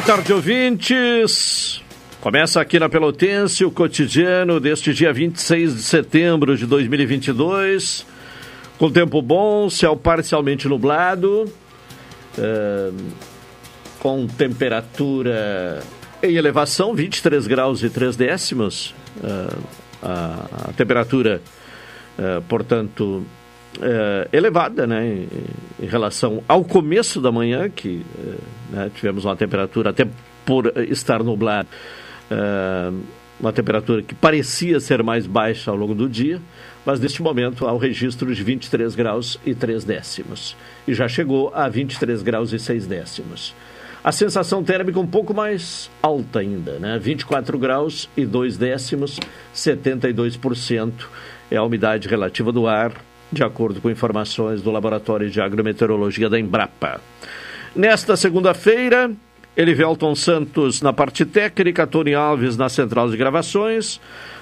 Boa tarde, ouvintes. Começa aqui na Pelotense o cotidiano deste dia 26 de setembro de 2022. Com tempo bom, céu parcialmente nublado, é, com temperatura em elevação, 23 graus e 3 décimos. É, a, a, temperatura, é, portanto, elevada né, em, em, relação ao começo da manhã, que né, tivemos uma temperatura, até por estar nublado, é, uma temperatura que parecia ser mais baixa ao longo do dia, mas neste momento há o registro de 23 graus e 3 décimos. E já chegou a 23 graus e 6 décimos. A sensação térmica um pouco mais alta ainda, né? 24 graus e 2 décimos, 72% é a umidade relativa do ar, de acordo com informações do Laboratório de Agrometeorologia da Embrapa. Nesta segunda-feira, Elivelton Santos na parte técnica, Tony Alves na central de gravações.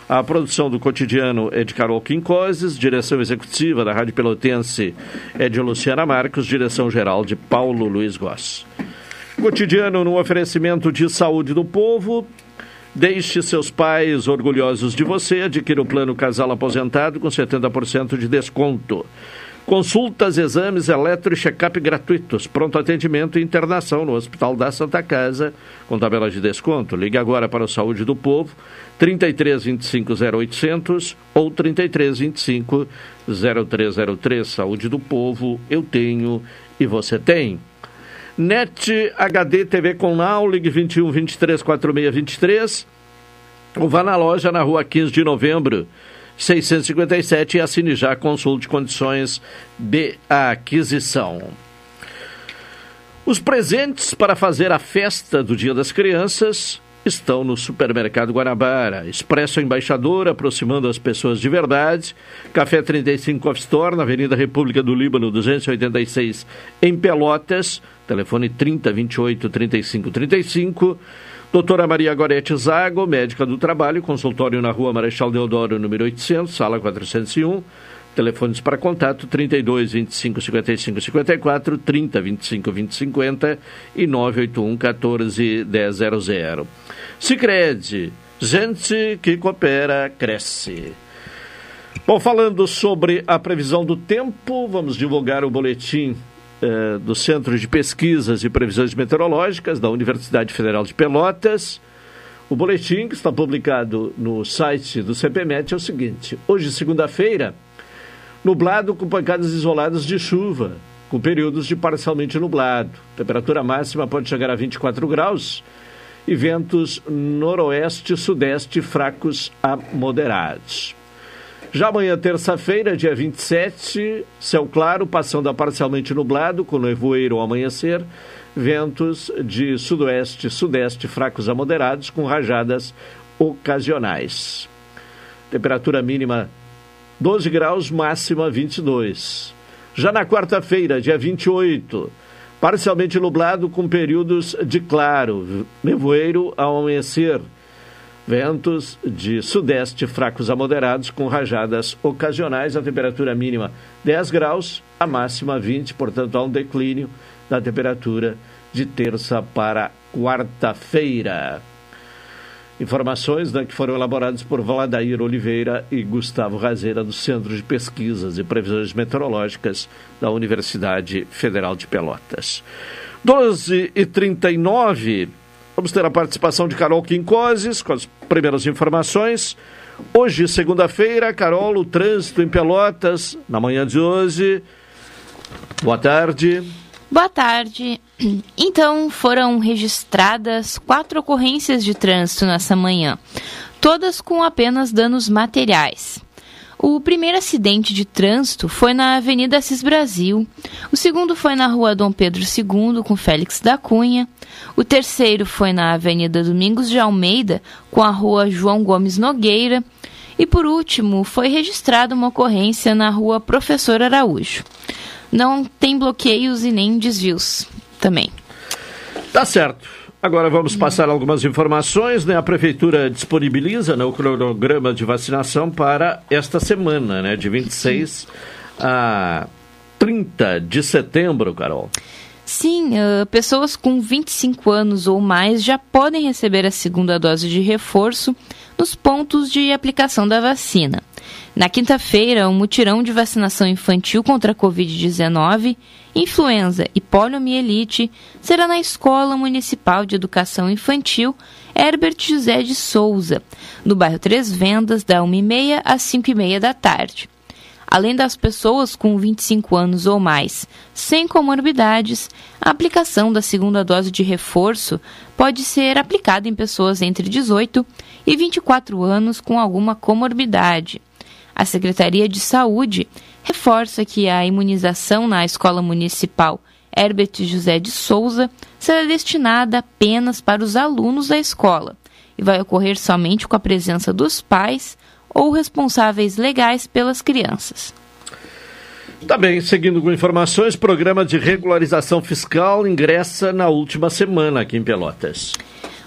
A produção do cotidiano é de Carol Quincoses, direção executiva da Rádio Pelotense é de Luciana Marcos, direção geral de Paulo Luiz Goss. Cotidiano no oferecimento de saúde do povo, Deixe seus pais orgulhosos de você. Adquira o plano Casal Aposentado com 70% de desconto. Consultas, exames, eletro e check-up gratuitos. Pronto atendimento e internação no Hospital da Santa Casa, com tabela de desconto. Ligue agora para o Saúde do Povo, 33 25 0800 ou 33 25 0303. Saúde do Povo, eu tenho e você tem. NET HD TV com Now, ligue 21 23 46 23. Ou vá na loja na rua 15 de novembro, 657 e assine já consulte condições de aquisição. Os presentes para fazer a festa do Dia das Crianças estão no Supermercado Guanabara. Expresso Embaixador, aproximando as pessoas de verdade. Café 35 Off Store, na Avenida República do Líbano, 286, em Pelotas. Telefone 3028 3535. Doutora Maria Gorete Zago, médica do trabalho, consultório na rua Marechal Deodoro, número 800, sala 401. Telefones para contato 32 25 55 54, 30 25 20 50 e 981 14 100. Sicredi, gente que coopera, cresce. Bom, falando sobre a previsão do tempo, vamos divulgar o boletim eh, do Centro de Pesquisas e Previsões Meteorológicas da Universidade Federal de Pelotas. O boletim que está publicado no site do CPMET é o seguinte: hoje, segunda-feira, nublado com pancadas isoladas de chuva, com períodos de parcialmente nublado. Temperatura máxima pode chegar a 24 graus e ventos noroeste sudeste fracos a moderados. Já amanhã, terça-feira, dia 27, céu claro, passando a parcialmente nublado, com nevoeiro ao amanhecer, ventos de sudoeste, sudeste fracos a moderados, com rajadas ocasionais. Temperatura mínima 12 graus, máxima 22. Já na quarta-feira, dia 28, parcialmente nublado com períodos de claro, nevoeiro ao amanhecer Ventos de sudeste fracos a moderados, com rajadas ocasionais. A temperatura mínima 10 graus, a máxima 20, portanto, há um declínio da temperatura de terça para quarta-feira. Informações né, que foram elaboradas por Valadair Oliveira e Gustavo Razeira do Centro de Pesquisas e Previsões Meteorológicas da Universidade Federal de Pelotas. 12 e 39 vamos ter a participação de Carol Quincoses com as primeiras informações. Hoje, segunda-feira, Carol, o trânsito em Pelotas, na manhã de hoje. Boa tarde. Boa tarde. Então, foram registradas quatro ocorrências de trânsito nessa manhã, todas com apenas danos materiais. O primeiro acidente de trânsito foi na Avenida Assis Brasil, o segundo foi na Rua Dom Pedro II, com Félix da Cunha, o terceiro foi na Avenida Domingos de Almeida, com a Rua João Gomes Nogueira, e por último, foi registrada uma ocorrência na Rua Professor Araújo não tem bloqueios e nem desvios também. Tá certo. Agora vamos passar algumas informações. Né? A Prefeitura disponibiliza né, o cronograma de vacinação para esta semana, né, de 26 a 30 de setembro, Carol. Sim, uh, pessoas com 25 anos ou mais já podem receber a segunda dose de reforço nos pontos de aplicação da vacina. Na quinta-feira, um mutirão de vacinação infantil contra a Covid-19, influenza e poliomielite será na Escola Municipal de Educação Infantil Herbert José de Souza, no bairro Três Vendas, da 1h30 às 5h30 da tarde. Além das pessoas com 25 anos ou mais, sem comorbidades, a aplicação da segunda dose de reforço pode ser aplicada em pessoas entre 18 e 24 anos com alguma comorbidade. A Secretaria de Saúde reforça que a imunização na Escola Municipal Herbert José de Souza será destinada apenas para os alunos da escola e vai ocorrer somente com a presença dos pais ou responsáveis legais pelas crianças. Tá bem, seguindo com informações, programa de regularização fiscal ingressa na última semana aqui em Pelotas.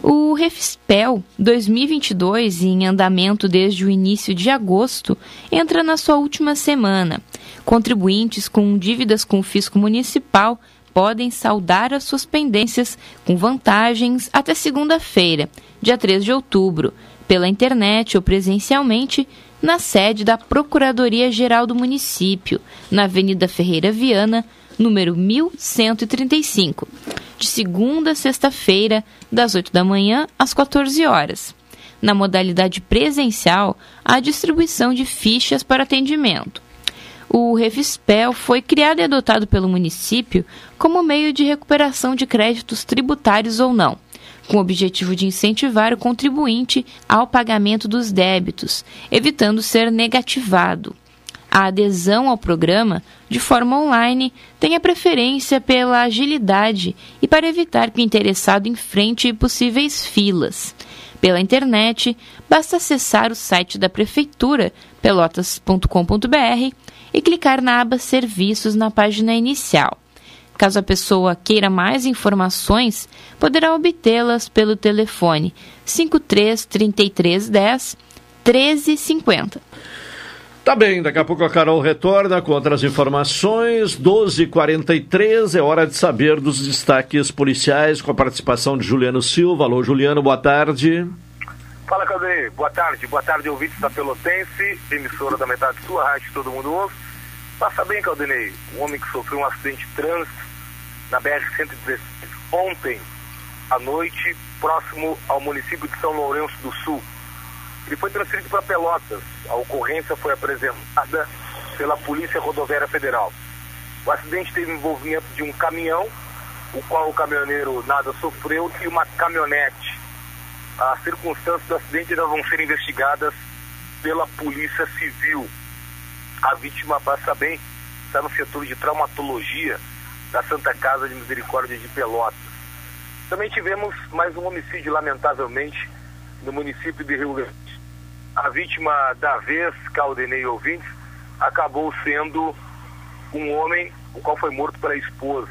O Refispel 2022, em andamento desde o início de agosto, entra na sua última semana. Contribuintes com dívidas com o fisco municipal podem saldar as suas pendências com vantagens até segunda-feira, dia 3 de outubro, pela internet ou presencialmente na sede da Procuradoria-Geral do município, na Avenida Ferreira Viana, número 1135 de segunda a sexta-feira, das 8 da manhã às 14 horas. Na modalidade presencial, há distribuição de fichas para atendimento. O Refispel foi criado e adotado pelo município como meio de recuperação de créditos tributários ou não, com o objetivo de incentivar o contribuinte ao pagamento dos débitos, evitando ser negativado a adesão ao programa de forma online tenha preferência pela agilidade e para evitar que o interessado enfrente possíveis filas. Pela internet, basta acessar o site da Prefeitura, pelotas.com.br, e clicar na aba Serviços na página inicial. Caso a pessoa queira mais informações, poderá obtê-las pelo telefone 53 3310 1350. Tá bem, daqui a pouco a Carol retorna com outras informações. 12h43, é hora de saber dos destaques policiais com a participação de Juliano Silva. Alô, Juliano, boa tarde. Fala, Cadê? Boa tarde. Boa tarde, ouvintes da Pelotense, emissora da metade sua, rádio todo mundo ouve. Passa bem, Caldenei, um homem que sofreu um acidente de trânsito na BR-116 ontem à noite, próximo ao município de São Lourenço do Sul. Ele foi transferido para Pelotas. A ocorrência foi apresentada pela Polícia Rodoviária Federal. O acidente teve envolvimento de um caminhão, o qual o caminhoneiro nada sofreu, e uma caminhonete. As circunstâncias do acidente ainda vão ser investigadas pela Polícia Civil. A vítima, passa bem, está no setor de traumatologia da Santa Casa de Misericórdia de Pelotas. Também tivemos mais um homicídio, lamentavelmente, no município de Rio Grande a vítima da vez, Caldenei ouvintes, acabou sendo um homem, o qual foi morto pela esposa.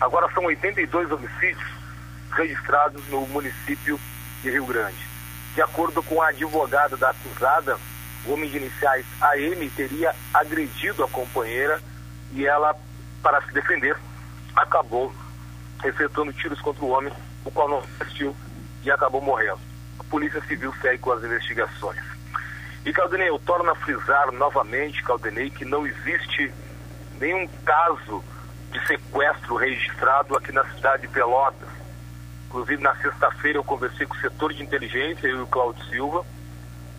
Agora são 82 homicídios registrados no município de Rio Grande. De acordo com a advogada da acusada, o homem de iniciais AM teria agredido a companheira e ela, para se defender, acabou efetuando tiros contra o homem, o qual não resistiu e acabou morrendo. a Polícia Civil segue com as investigações. E Caldenei, eu torno a frisar novamente, Caldenei, que não existe nenhum caso de sequestro registrado aqui na cidade de Pelotas. Inclusive, na sexta-feira, eu conversei com o setor de inteligência, eu e o Claudio Silva,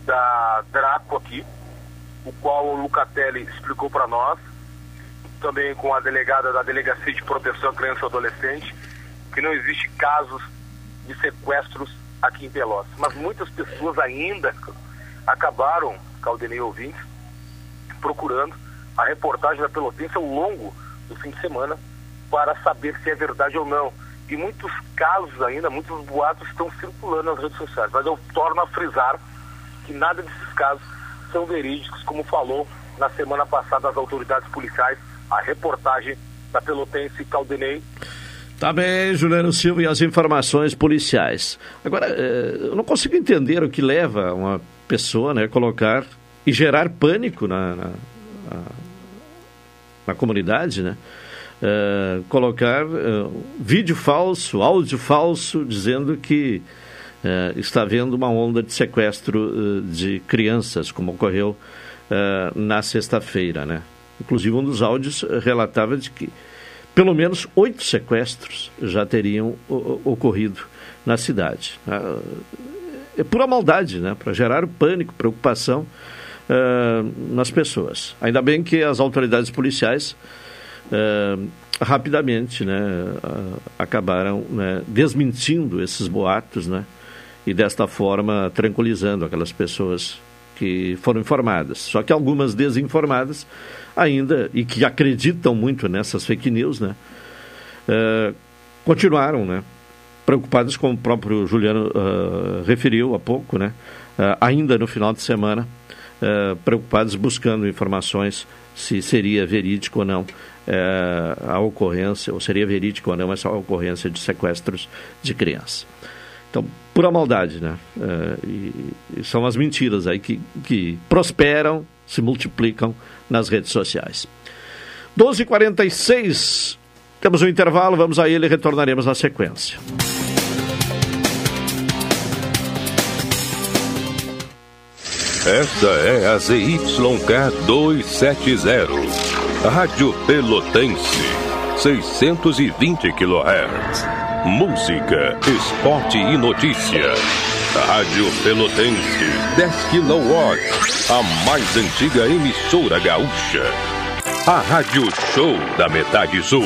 da Draco aqui, o qual o Lucatelli explicou para nós, também com a delegada da Delegacia de Proteção à Criança e Adolescente, que não existe casos de sequestros aqui em Pelotas. Mas muitas pessoas ainda acabaram, Caldenei ouvintes, procurando a reportagem da Pelotense ao longo do fim de semana para saber se é verdade ou não. E muitos casos ainda, muitos boatos estão circulando nas redes sociais. Mas eu torno a frisar que nada desses casos são verídicos, como falou na semana passada as autoridades policiais, a reportagem da Pelotense Caldenei. Tá bem, Juliano Silva, e as informações policiais. Agora, eh, eu não consigo entender o que leva uma pessoa né, colocar e gerar pânico na, na, na comunidade, né? Uh, colocar uh, vídeo falso, áudio falso, dizendo que uh, está havendo uma onda de sequestro de crianças, como ocorreu na sexta-feira, né? Inclusive, um dos áudios relatava de que pelo menos oito sequestros já teriam ocorrido na cidade. É pura maldade, né? Para gerar pânico, preocupação nas pessoas. Ainda bem que as autoridades policiais uh, rapidamente né, uh, acabaram né, desmentindo esses boatos né, e desta forma tranquilizando aquelas pessoas que foram informadas. Só que algumas desinformadas ainda e que acreditam muito nessas fake news, né, uh, continuaram, né, preocupadas, como o próprio Juliano uh, referiu há pouco, né, uh, ainda no final de semana, preocupados buscando informações se seria verídico ou não é, a ocorrência, ou seria verídico ou não, essa ocorrência de sequestros de crianças. Então, pura maldade, né? E, e, são as mentiras aí que, que prosperam, se multiplicam nas redes sociais. 12h46, temos um intervalo, vamos a ele e retornaremos na sequência. Esta é a ZYK 270, Rádio Pelotense, 620 kHz. Música, esporte e notícia. Rádio Pelotense, 10 kW, a mais antiga emissora gaúcha. A Rádio Show da Metade Sul.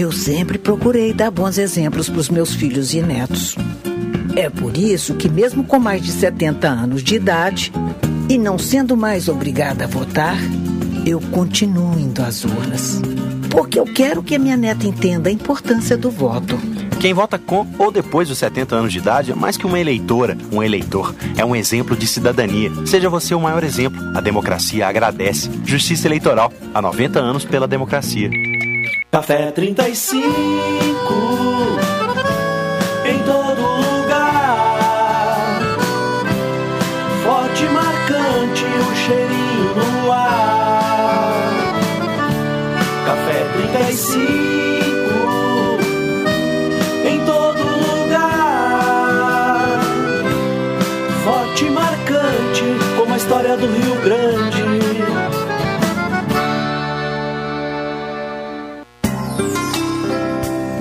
Eu sempre procurei dar bons exemplos para os meus filhos e netos. É por isso que, mesmo com mais de 70 anos de idade e não sendo mais obrigada a votar, eu continuo indo às urnas. Porque eu quero que a minha neta entenda a importância do voto. Quem vota com ou depois dos 70 anos de idade é mais que uma eleitora, um eleitor. É um exemplo de cidadania. Seja você o maior exemplo. A democracia agradece. Justiça Eleitoral. Há 90 anos pela democracia. Café 35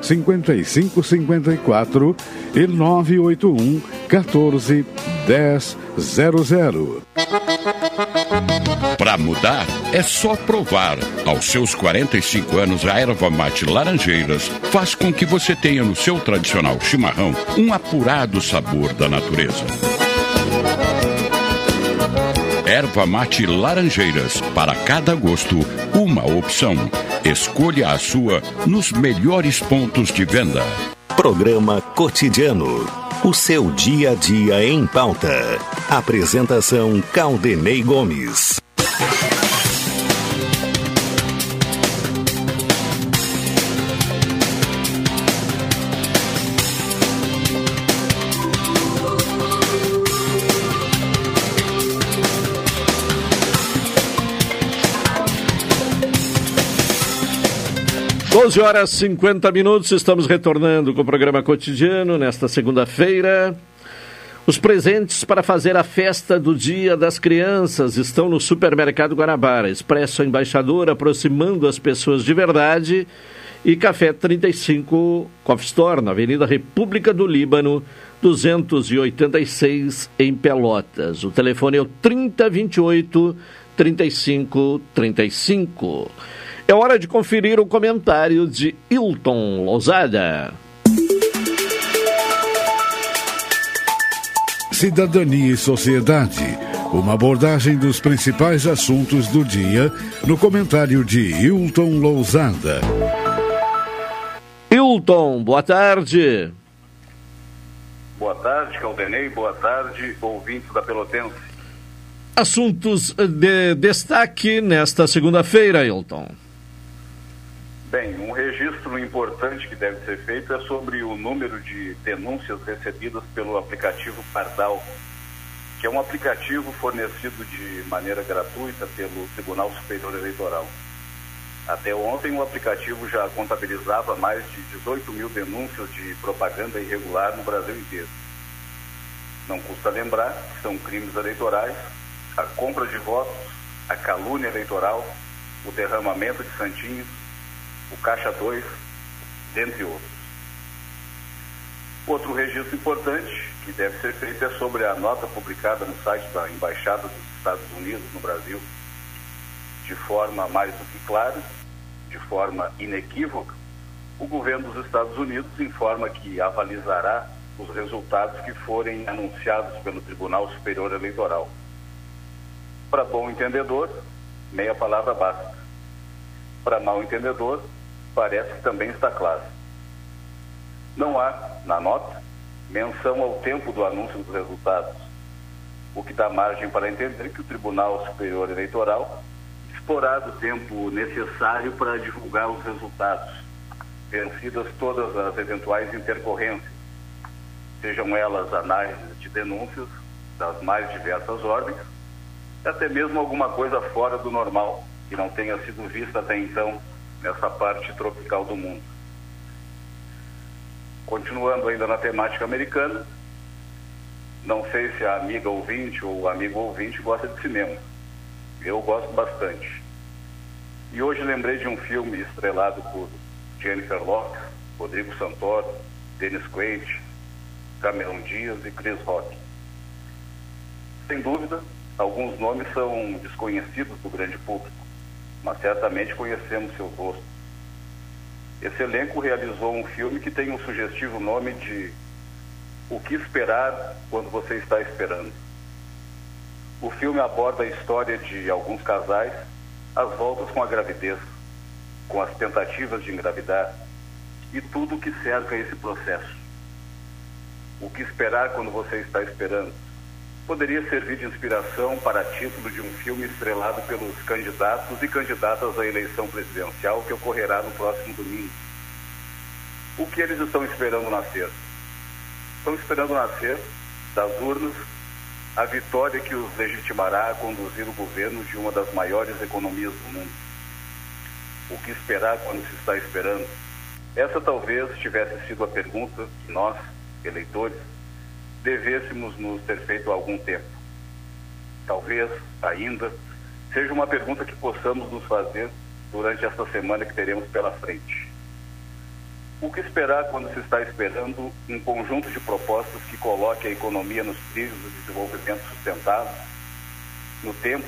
5554 e 981 14 1000. Para mudar, é só provar. Aos seus 45 anos, a erva mate Laranjeiras faz com que você tenha no seu tradicional chimarrão um apurado sabor da natureza. Erva mate Laranjeiras, para cada gosto, uma opção. Escolha a sua nos melhores pontos de venda. Programa Cotidiano. O seu dia a dia em pauta. Apresentação Caldenei Gomes. 12 horas 50 minutos, estamos retornando com o programa cotidiano nesta segunda-feira. Os presentes para fazer a festa do Dia das Crianças estão no Supermercado Guanabara. Expresso Embaixador aproximando as pessoas de verdade. E Café 35 Coffee Store, na Avenida República do Líbano, 286 em Pelotas. O telefone é o 3028 3535. É hora de conferir o comentário de Hilton Lousada. Cidadania e Sociedade. Uma abordagem dos principais assuntos do dia no comentário de Hilton Lousada. Hilton, boa tarde. Boa tarde, Caldenei. Boa tarde, ouvintes da Pelotense. Assuntos de destaque nesta segunda-feira, Hilton. Bem, um registro importante que deve ser feito é sobre o número de denúncias recebidas pelo aplicativo Pardal, que é um aplicativo fornecido de maneira gratuita pelo Tribunal Superior Eleitoral. Até ontem, o aplicativo já contabilizava mais de 18 mil denúncias de propaganda irregular no Brasil inteiro. Não custa lembrar que são crimes eleitorais, a compra de votos, a calúnia eleitoral, o derramamento de santinhos, o Caixa 2, dentre outros. Outro registro importante que deve ser feito é sobre a nota publicada no site da Embaixada dos Estados Unidos no Brasil. De forma mais do que clara, de forma inequívoca, o governo dos Estados Unidos informa que avalizará os resultados que forem anunciados pelo Tribunal Superior Eleitoral. Para bom entendedor, meia palavra basta. Para mal entendedor, parece que também está claro. Não há, na nota, menção ao tempo do anúncio dos resultados, o que dá margem para entender que o Tribunal Superior Eleitoral explorado o tempo necessário para divulgar os resultados, vencidas todas as eventuais intercorrências, sejam elas análises de denúncias das mais diversas ordens, até mesmo alguma coisa fora do normal, que não tenha sido vista até então nessa parte tropical do mundo. Continuando ainda na temática americana, não sei se a amiga ouvinte ou amigo ouvinte gosta de cinema. Eu gosto bastante. E hoje lembrei de um filme estrelado por Jennifer Lopez, Rodrigo Santoro, Dennis Quaid, Cameron Diaz e Chris Rock. Sem dúvida, alguns nomes são desconhecidos do grande público mas certamente conhecemos seu rosto. Esse elenco realizou um filme que tem um sugestivo nome de O que esperar quando você está esperando. O filme aborda a história de alguns casais, as voltas com a gravidez, com as tentativas de engravidar e tudo o que cerca esse processo. O que esperar quando você está esperando? Poderia servir de inspiração para título de um filme estrelado pelos candidatos e candidatas à eleição presidencial que ocorrerá no próximo domingo. O que eles estão esperando nascer? Estão esperando nascer das urnas a vitória que os legitimará a conduzir o governo de uma das maiores economias do mundo. O que esperar quando se está esperando? Essa talvez tivesse sido a pergunta que nós, eleitores, devêssemos nos ter feito há algum tempo. Talvez, ainda, seja uma pergunta que possamos nos fazer durante esta semana que teremos pela frente. O que esperar quando se está esperando um conjunto de propostas que coloque a economia nos trilhos do desenvolvimento sustentável no tempo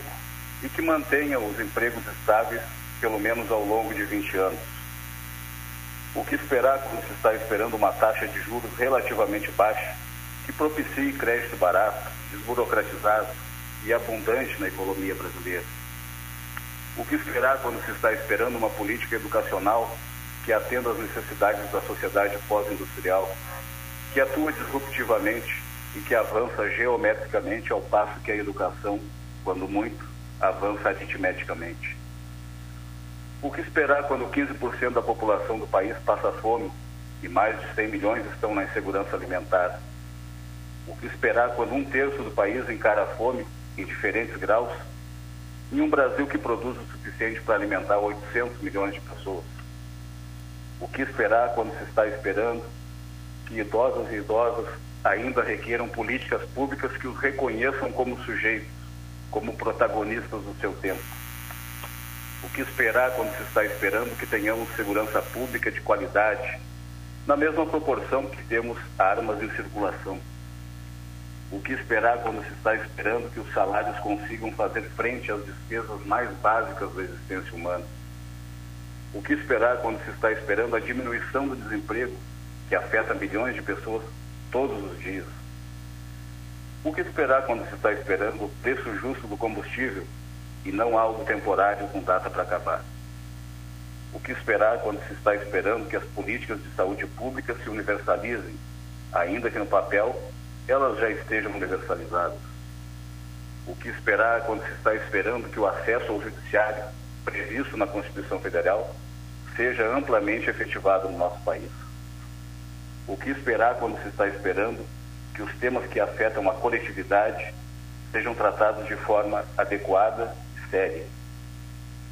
e que mantenha os empregos estáveis pelo menos ao longo de 20 anos? O que esperar quando se está esperando uma taxa de juros relativamente baixa que propicie crédito barato, desburocratizado e abundante na economia brasileira? O que esperar quando se está esperando uma política educacional que atenda às necessidades da sociedade pós-industrial, que atua disruptivamente e que avança geometricamente ao passo que a educação, quando muito, avança aritmeticamente? O que esperar quando 15% da população do país passa fome e mais de 100 milhões estão na insegurança alimentar? O que esperar quando um terço do país encara a fome em diferentes graus em um Brasil que produz o suficiente para alimentar 800 milhões de pessoas? O que esperar quando se está esperando que idosos e idosas ainda requeram políticas públicas que os reconheçam como sujeitos, como protagonistas do seu tempo? O que esperar quando se está esperando que tenhamos segurança pública de qualidade, na mesma proporção que temos armas em circulação? O que esperar quando se está esperando que os salários consigam fazer frente às despesas mais básicas da existência humana? O que esperar quando se está esperando a diminuição do desemprego, que afeta milhões de pessoas todos os dias? O que esperar quando se está esperando o preço justo do combustível e não algo temporário com data para acabar? O que esperar quando se está esperando que as políticas de saúde pública se universalizem, ainda que no papel elas já estejam universalizadas? O que esperar quando se está esperando que o acesso ao judiciário previsto na Constituição Federal seja amplamente efetivado no nosso país. O que esperar quando se está esperando que os temas que afetam a coletividade sejam tratados de forma adequada e séria?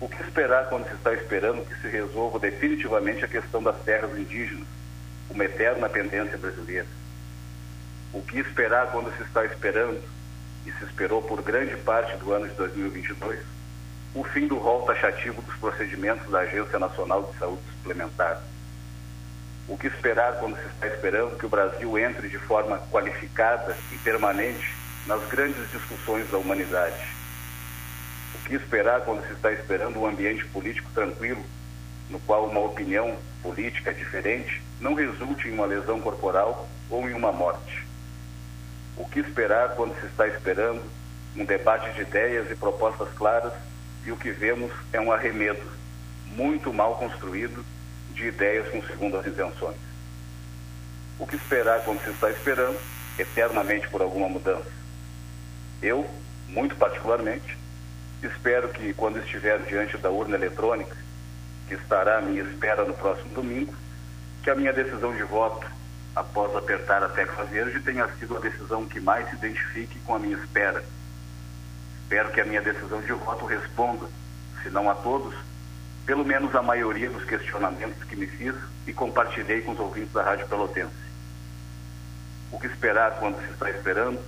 O que esperar quando se está esperando que se resolva definitivamente a questão das terras indígenas, uma eterna pendência brasileira? O que esperar quando se está esperando, e se esperou por grande parte do ano de 2022, o fim do rol taxativo dos procedimentos da Agência Nacional de Saúde Suplementar. O que esperar quando se está esperando que o Brasil entre de forma qualificada e permanente nas grandes discussões da humanidade? O que esperar quando se está esperando um ambiente político tranquilo, no qual uma opinião política diferente não resulte em uma lesão corporal ou em uma morte? O que esperar quando se está esperando um debate de ideias e propostas claras e o que vemos é um arremedo muito mal construído de ideias com segundas intenções. O que esperar quando se está esperando eternamente por alguma mudança? Eu, muito particularmente, espero que quando estiver diante da urna eletrônica, que estará à minha espera no próximo domingo, que a minha decisão de voto, após apertar a tecla verde, tenha sido a decisão que mais se identifique com a minha espera Espero que a minha decisão de voto responda, se não a todos, pelo menos a maioria dos questionamentos que me fiz e compartilhei com os ouvintes da Rádio Pelotense. O que esperar quando se está esperando?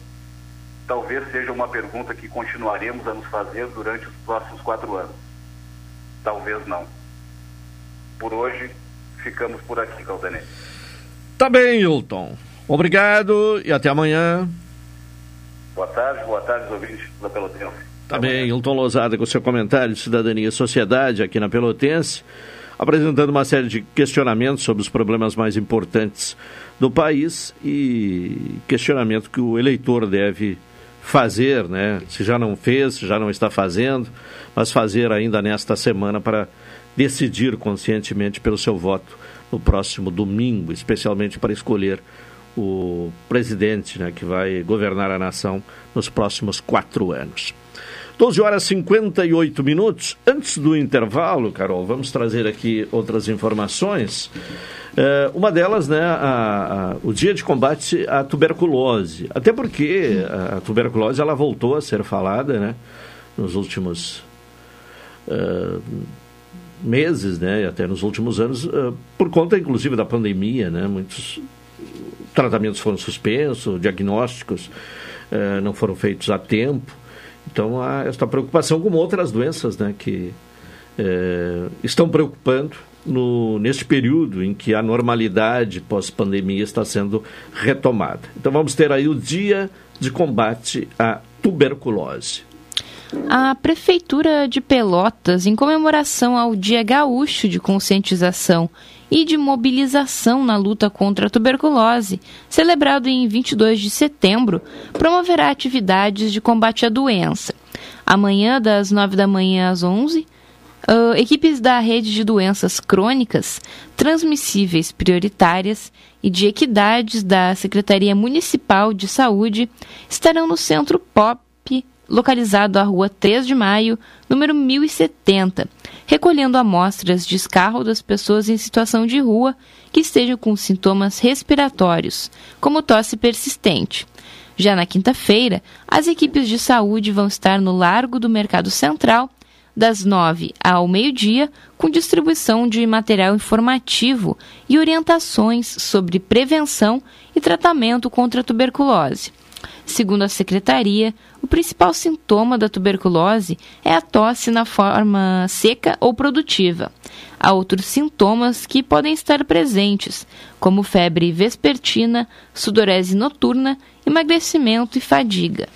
Talvez seja uma pergunta que continuaremos a nos fazer durante os próximos quatro anos. Talvez não. Por hoje, ficamos por aqui, Caldanei. Tá bem, Hilton. Obrigado e até amanhã. Boa tarde, boa tarde, ouvintes da Pelotense. Tá bem, Hilton Lozada com seu comentário de Cidadania e Sociedade aqui na Pelotense, apresentando uma série de questionamentos sobre os problemas mais importantes do país e questionamento que o eleitor deve fazer, né? Se já não fez, se já não está fazendo, mas fazer ainda nesta semana para decidir conscientemente pelo seu voto no próximo domingo, especialmente para escolher o presidente né, que vai governar a nação nos próximos quatro anos. 12 horas e 58 minutos. Antes do intervalo, Carol, vamos trazer aqui outras informações. É, uma delas, né, a, a, o dia de combate à tuberculose. Até porque a tuberculose ela voltou a ser falada né, nos últimos uh, meses, né, até nos últimos anos, uh, por conta inclusive da pandemia. Né, muitos tratamentos foram suspensos, diagnósticos eh, não foram feitos a tempo. Então, há esta preocupação com outras doenças né, que eh, estão preocupando no, neste período em que a normalidade pós-pandemia está sendo retomada. Então vamos ter aí o Dia de Combate à Tuberculose. A Prefeitura de Pelotas, em comemoração ao Dia Gaúcho de Conscientização e de Mobilização na Luta contra a Tuberculose, celebrado em 22 de setembro, promoverá atividades de combate à doença. Amanhã, das 9 da manhã às 11, Uh, equipes da rede de doenças crônicas, transmissíveis prioritárias e de equidades da Secretaria Municipal de Saúde estarão no Centro POP, localizado à rua 3 de Maio, número 1070, recolhendo amostras de escarro das pessoas em situação de rua que estejam com sintomas respiratórios, como tosse persistente. Já na quinta-feira, as equipes de saúde vão estar no Largo do Mercado Central das 9 ao meio-dia, com distribuição de material informativo e orientações sobre prevenção e tratamento contra a tuberculose. Segundo a secretaria, o principal sintoma da tuberculose é a tosse na forma seca ou produtiva. Há outros sintomas que podem estar presentes, como febre vespertina, sudorese noturna, emagrecimento e fadiga.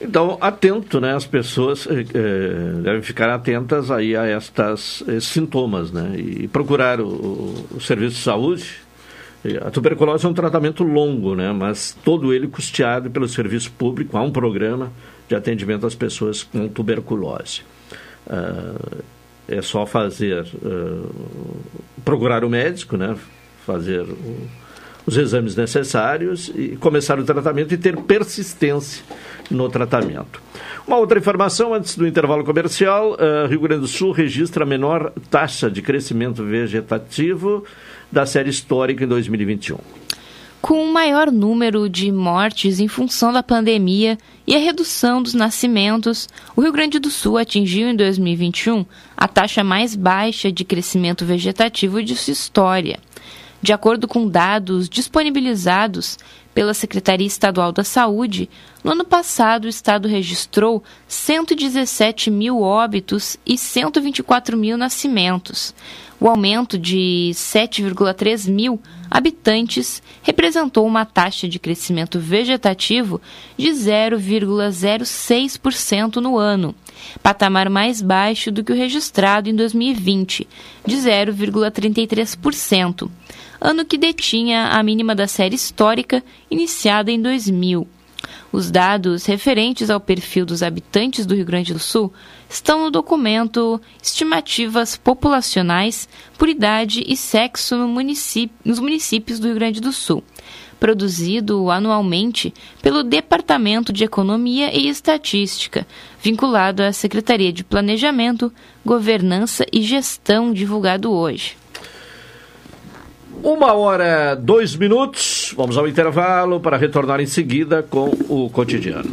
Então, atento, né? As pessoas eh, eh, devem ficar atentas aí a estas, esses sintomas, né? E procurar o, o, serviço de saúde. A tuberculose é um tratamento longo, né? Mas todo ele custeado pelo serviço público. Há um programa de atendimento às pessoas com tuberculose. Uh, é só fazer, uh, procurar o médico, né? Fazer o, os exames necessários e começar o tratamento e ter persistência no tratamento. Uma outra informação antes do intervalo comercial: uh, Rio Grande do Sul registra a menor taxa de crescimento vegetativo da série histórica em 2021 com o maior número de mortes em função da pandemia e a redução dos nascimentos, o Rio Grande do Sul atingiu em 2021 a taxa mais baixa de crescimento vegetativo de sua história. De acordo com dados disponibilizados pela Secretaria Estadual da Saúde, no ano passado o Estado registrou 117 mil óbitos e 124 mil nascimentos. O aumento de 7,3 mil habitantes representou uma taxa de crescimento vegetativo de 0,06% no ano, patamar mais baixo do que o registrado em 2020, de 0,33% ano que detinha a mínima da série histórica iniciada em 2000. Os dados referentes ao perfil dos habitantes do Rio Grande do Sul estão no documento Estimativas Populacionais por Idade e Sexo no município, nos municípios do Rio Grande do Sul, produzido anualmente pelo Departamento de Economia e Estatística, vinculado à Secretaria de Planejamento, Governança e Gestão, divulgado hoje. Uma hora, dois minutos. Vamos ao intervalo para retornar em seguida com o cotidiano.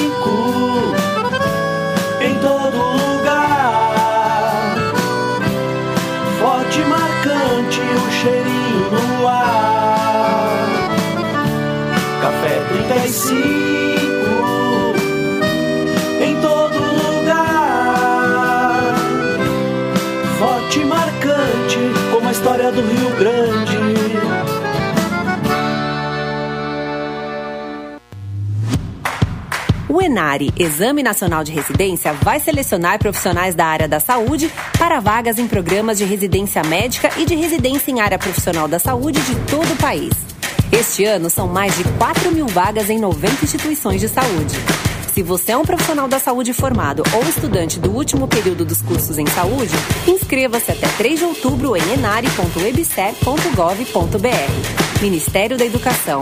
do Rio Grande. O Enari, Exame Nacional de Residência, vai selecionar profissionais da área da saúde para vagas em programas de residência médica e de residência em área profissional da saúde de todo o país. Este ano são mais de 4 mil vagas em 90 instituições de saúde. Se você é um profissional da saúde formado ou estudante do último período dos cursos em saúde, inscreva-se até 3 de outubro em enare.webser.gov.br. Ministério da Educação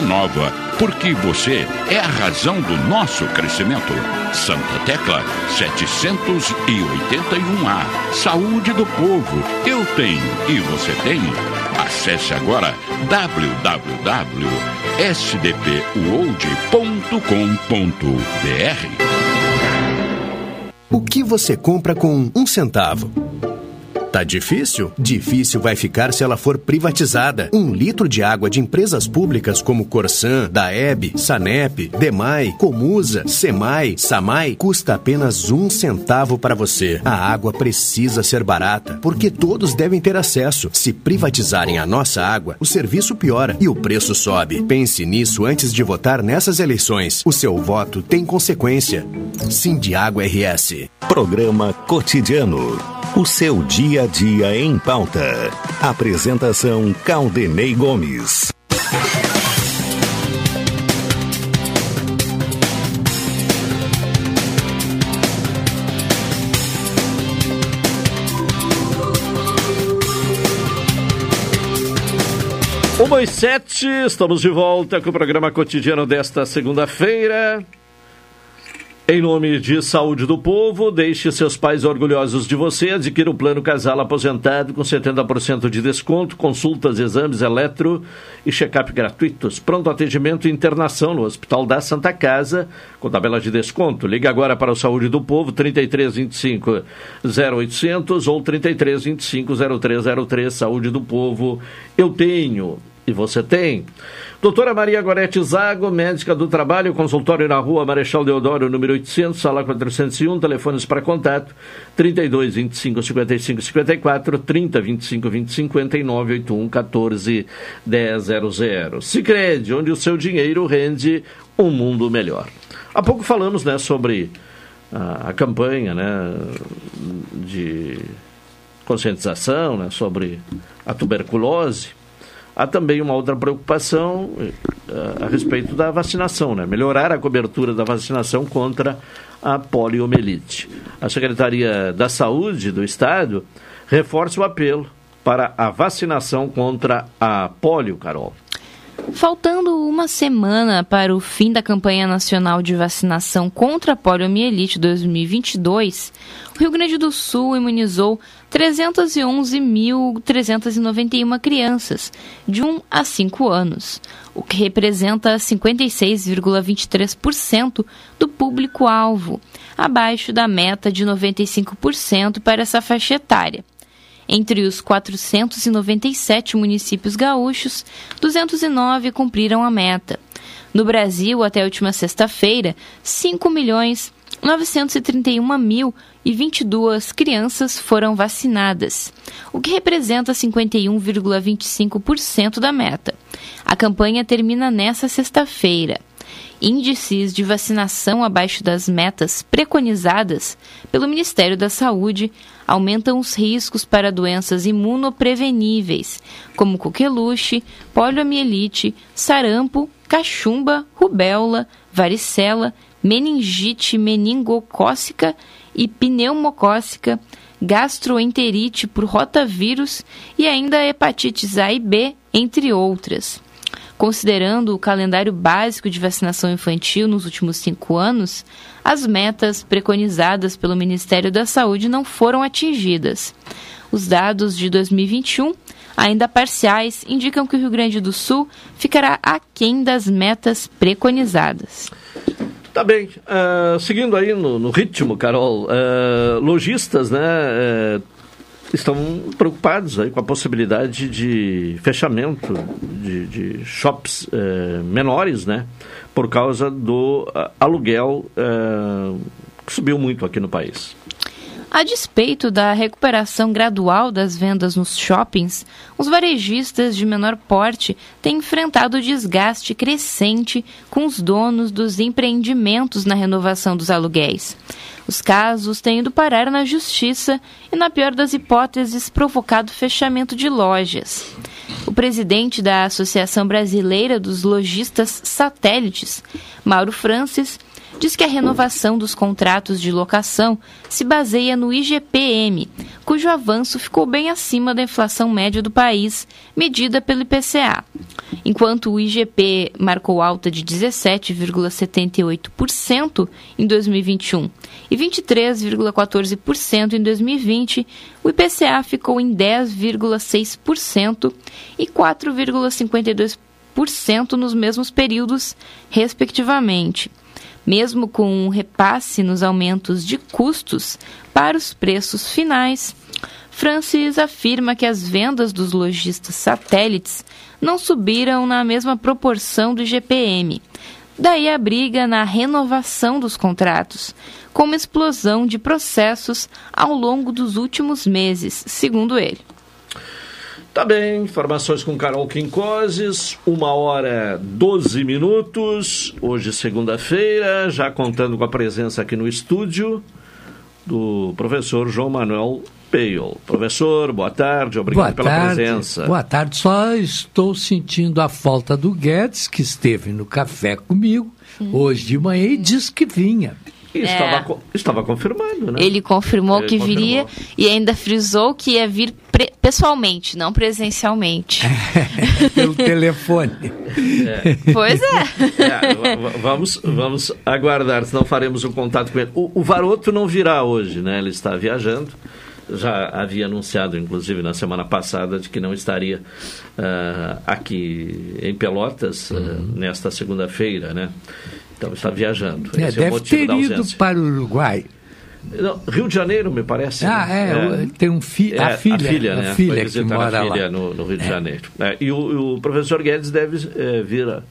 nova, porque você é a razão do nosso crescimento. Santa Tecla 781A. Saúde do povo, eu tenho e você tem. Acesse agora www.sdpworld.com.br. O que você compra com um centavo? Tá difícil? Difícil vai ficar se ela for privatizada. Um litro de água de empresas públicas como Corsan, Daeb, Sanep, Demai, Comusa, Semai, Samai custa apenas um centavo para você. A água precisa ser barata, porque todos devem ter acesso. Se privatizarem a nossa água, o serviço piora e o preço sobe. Pense nisso antes de votar nessas eleições. O seu voto tem consequência. Sim de Água RS. Programa Cotidiano. O seu dia dia em pauta. Apresentação Caldenei Gomes. Uma e sete, estamos de volta com o programa cotidiano desta segunda-feira. Em nome de Saúde do Povo, deixe seus pais orgulhosos de você. Adquira o plano casal aposentado com 70% de desconto, consultas, exames, eletro e check-up gratuitos. Pronto atendimento e internação no Hospital da Santa Casa, com tabela de desconto. Ligue agora para o Saúde do Povo, 3325 0800 ou 3325 0303. Saúde do Povo, eu tenho e você tem. Doutora Maria Gorete Zago, médica do trabalho, consultório na rua Marechal Deodoro, número 800, sala 401, telefones para contato 32 25 55 54, 30 25 20 59, 81 14 100. Sicredi, onde o seu dinheiro rende um mundo melhor. Há pouco falamos né, sobre a, a campanha né, de conscientização né, sobre a tuberculose há também uma outra preocupação uh, a respeito da vacinação, né? melhorar a cobertura da vacinação contra a poliomielite. A Secretaria da Saúde do Estado reforça o apelo para a vacinação contra a polio, Carol. Faltando uma semana para o fim da campanha nacional de vacinação contra a poliomielite 2022, o Rio Grande do Sul imunizou 311.391 crianças de 1 a 5 anos, o que representa 56,23% do público-alvo, abaixo da meta de 95% para essa faixa etária. Entre os 497 municípios gaúchos, 209 cumpriram a meta. No Brasil, até a última sexta-feira, 5 milhões 931.022 crianças foram vacinadas, o que representa 51,25% da meta. A campanha termina nesta sexta-feira. Índices de vacinação abaixo das metas preconizadas pelo Ministério da Saúde aumentam os riscos para doenças imunopreveníveis, como coqueluche, poliomielite, sarampo, cachumba, rubéola, varicela, meningite meningocócica e pneumocócica, gastroenterite por rotavírus e ainda hepatites A e B, entre outras. Considerando o calendário básico de vacinação infantil nos últimos cinco anos, as metas preconizadas pelo Ministério da Saúde não foram atingidas. Os dados de 2021, ainda parciais, indicam que o Rio Grande do Sul ficará aquém das metas preconizadas. Tá bem. Uh, seguindo aí no, no ritmo, Carol, uh, lojistas, né, uh, estão preocupados aí com a possibilidade de fechamento de, de shops menores, né, por causa do aluguel que subiu muito aqui no país. A despeito da recuperação gradual das vendas nos shoppings, os varejistas de menor porte têm enfrentado desgaste crescente com os donos dos empreendimentos na renovação dos aluguéis. Os casos têm ido parar na justiça e, na pior das hipóteses, provocado fechamento de lojas. O presidente da Associação Brasileira dos Lojistas Satélites, Mauro Francis, diz que a renovação dos contratos de locação se baseia no IGPM, cujo avanço ficou bem acima da inflação média do país, medida pelo IPCA. Enquanto o IGP marcou alta de 17,78% em 2021 e 23,14% em 2020, o IPCA ficou em 10,6% e 4,52% nos mesmos períodos, respectivamente mesmo com um repasse nos aumentos de custos para os preços finais. Francis afirma que as vendas dos lojistas satélites não subiram na mesma proporção do IGPM. Daí a briga na renovação dos contratos, com uma explosão de processos ao longo dos últimos meses, segundo ele. Tá bem, informações com Carol Quincoses, uma hora 12 minutos, hoje segunda-feira, já contando com a presença aqui no estúdio do professor João Manuel Peio. Professor, boa tarde, obrigado boa pela tarde, presença. Boa tarde, só estou sentindo a falta do Guedes, que esteve no café comigo hoje de manhã e disse que vinha. Estava, é. estava confirmado, né? Ele confirmou Ele que confirmou. viria e ainda frisou que ia vir pessoalmente, não presencialmente. Pelo telefone. É. Pois é. é. vamos, vamos aguardar, senão faremos um contato com ele. O, o Varoto não virá hoje, né? Ele está viajando já havia anunciado, inclusive na semana passada, de que não estaria uh, aqui em Pelotas uh, nesta segunda-feira, né? Então está viajando. É, Esse deve é ter ido para o Uruguai. Não, Rio de Janeiro, me parece. Ah, né? é, é, tem um fi é, a filha, a filha, a né? filha que mora a filha lá. No, no Rio de é. Janeiro. É, e o, o, professor Guedes deve é, vir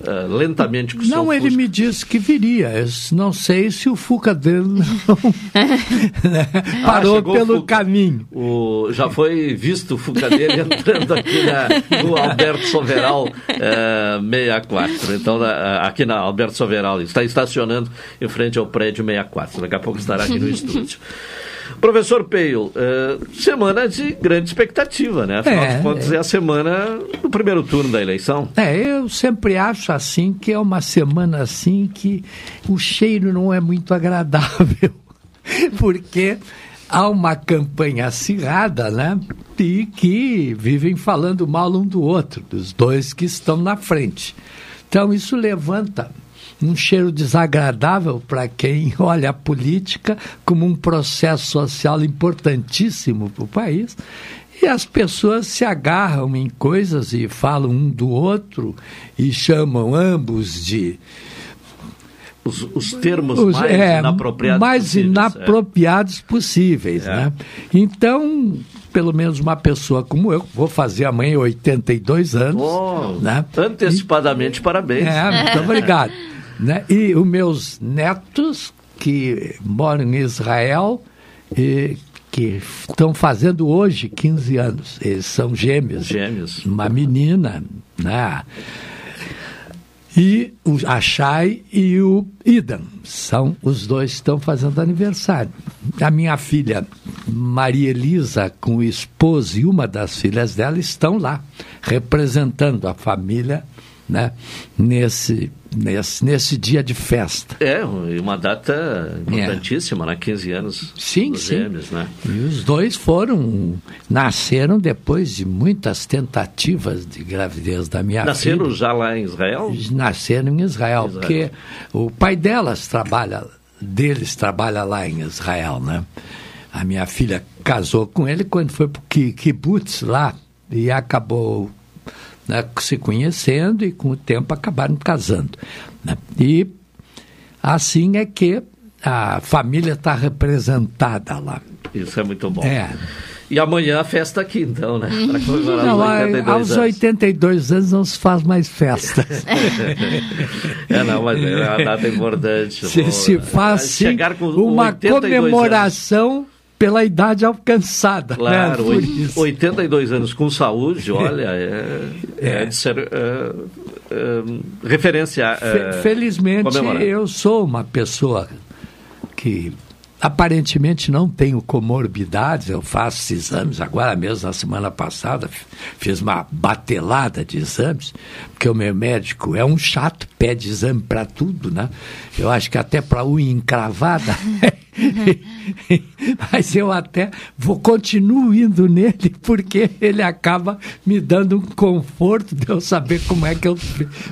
uh, lentamente com o Não, ele Fusca. me disse que viria. Eu não sei se o Fuca dele não né, parou ah, pelo o caminho. O, já foi visto o Fuca dele entrando aqui na, no Alberto Soveral uh, eh, 64. Então, uh, aqui na Alberto Soveral, está estacionando em frente ao prédio 64. Daqui a pouco estará aqui no estúdio. Professor Peil, uh, semana de grande expectativa, né? Afinal é, de contas, é. é a semana do primeiro turno da eleição. É, eu sempre acho assim que é uma semana assim que o cheiro não é muito agradável. Porque há uma campanha acirrada, né? E que vivem falando mal um do outro, dos dois que estão na frente. Então, isso levanta um cheiro desagradável para quem olha a política como um processo social importantíssimo para o país. E as pessoas se agarram em coisas e falam um do outro e chamam ambos de. Os, os termos os, mais é, inapropriados mais possíveis. É. inapropriados é. possíveis. É. Né? Então, pelo menos uma pessoa como eu, vou fazer amanhã 82 anos. Oh, né? Antecipadamente, e, parabéns. É, muito obrigado. Né? E os meus netos, que moram em Israel, e que estão fazendo hoje 15 anos. Eles são gêmeos. Gêmeos. Uma menina, né? E o Achai e o Idan. São os dois que estão fazendo aniversário. A minha filha Maria Elisa, com o esposo e uma das filhas dela, estão lá, representando a família né, nesse, nesse, nesse dia de festa. É, uma data importantíssima, é. né? 15 anos sim, dos sim. gêmeos, né? E os dois foram, nasceram depois de muitas tentativas de gravidez da minha nasceram filha. Nasceram já lá em Israel? Nasceram em Israel, Israel, porque o pai delas trabalha, deles trabalha lá em Israel, né? A minha filha casou com ele quando foi para o kibbutz lá e acabou né, se conhecendo e com o tempo acabaram casando. Né? E assim é que a família está representada lá. Isso é muito bom. É. E amanhã a festa aqui, então, né? Para comemorar não, os 82 aos anos. 82 anos não se faz mais festa. é, não, mas é uma data importante. Se, se faz sim, uma comemoração anos pela idade alcançada. Né, claro, né? 82 anos com saúde, olha, é, é. é de ser é, é, referência. Fe felizmente, eu sou uma pessoa que aparentemente não tenho comorbidades, eu faço exames, agora mesmo na semana passada fiz uma batelada de exames, porque o meu médico é um chato, pede exame para tudo, né? Eu acho que até para unha encravada. Mas eu até vou continuo indo nele porque ele acaba me dando um conforto de eu saber como é que eu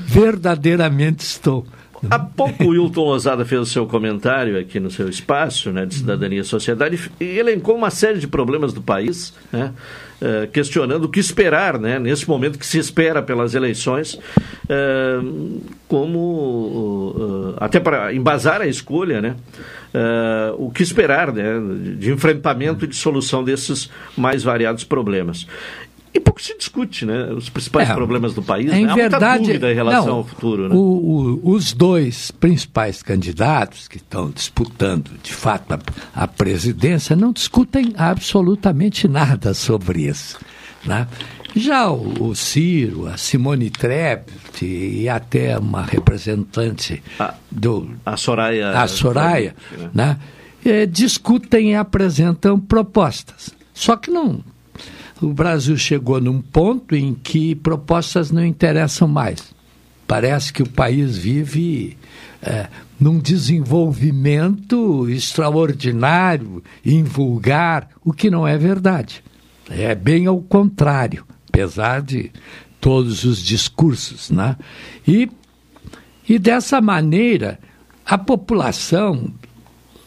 verdadeiramente estou. Há pouco o Wilton Lozada fez o seu comentário aqui no seu espaço né, de cidadania e sociedade e elencou uma série de problemas do país, né, uh, questionando o que esperar né, nesse momento que se espera pelas eleições, uh, como uh, até para embasar a escolha, né, o que esperar né, de enfrentamento e de solução desses mais variados problemas. E pouco se discute, né? Os principais é, problemas do país. Em né? verdade, dúvida em relação não, ao futuro. Né? O, o, os dois principais candidatos que estão disputando, de fato, a, a presidência, não discutem absolutamente nada sobre isso. Né? Já o, o, Ciro, a Simone Tebet e até uma representante a, do... A Soraya. A Soraya, né? né? É, discutem e apresentam propostas. Só que não o Brasil chegou num ponto em que propostas não interessam mais. Parece que o país vive é, num desenvolvimento extraordinário, invulgar, o que não é verdade. É bem ao contrário, apesar de todos os discursos. Né? E, e dessa maneira, a população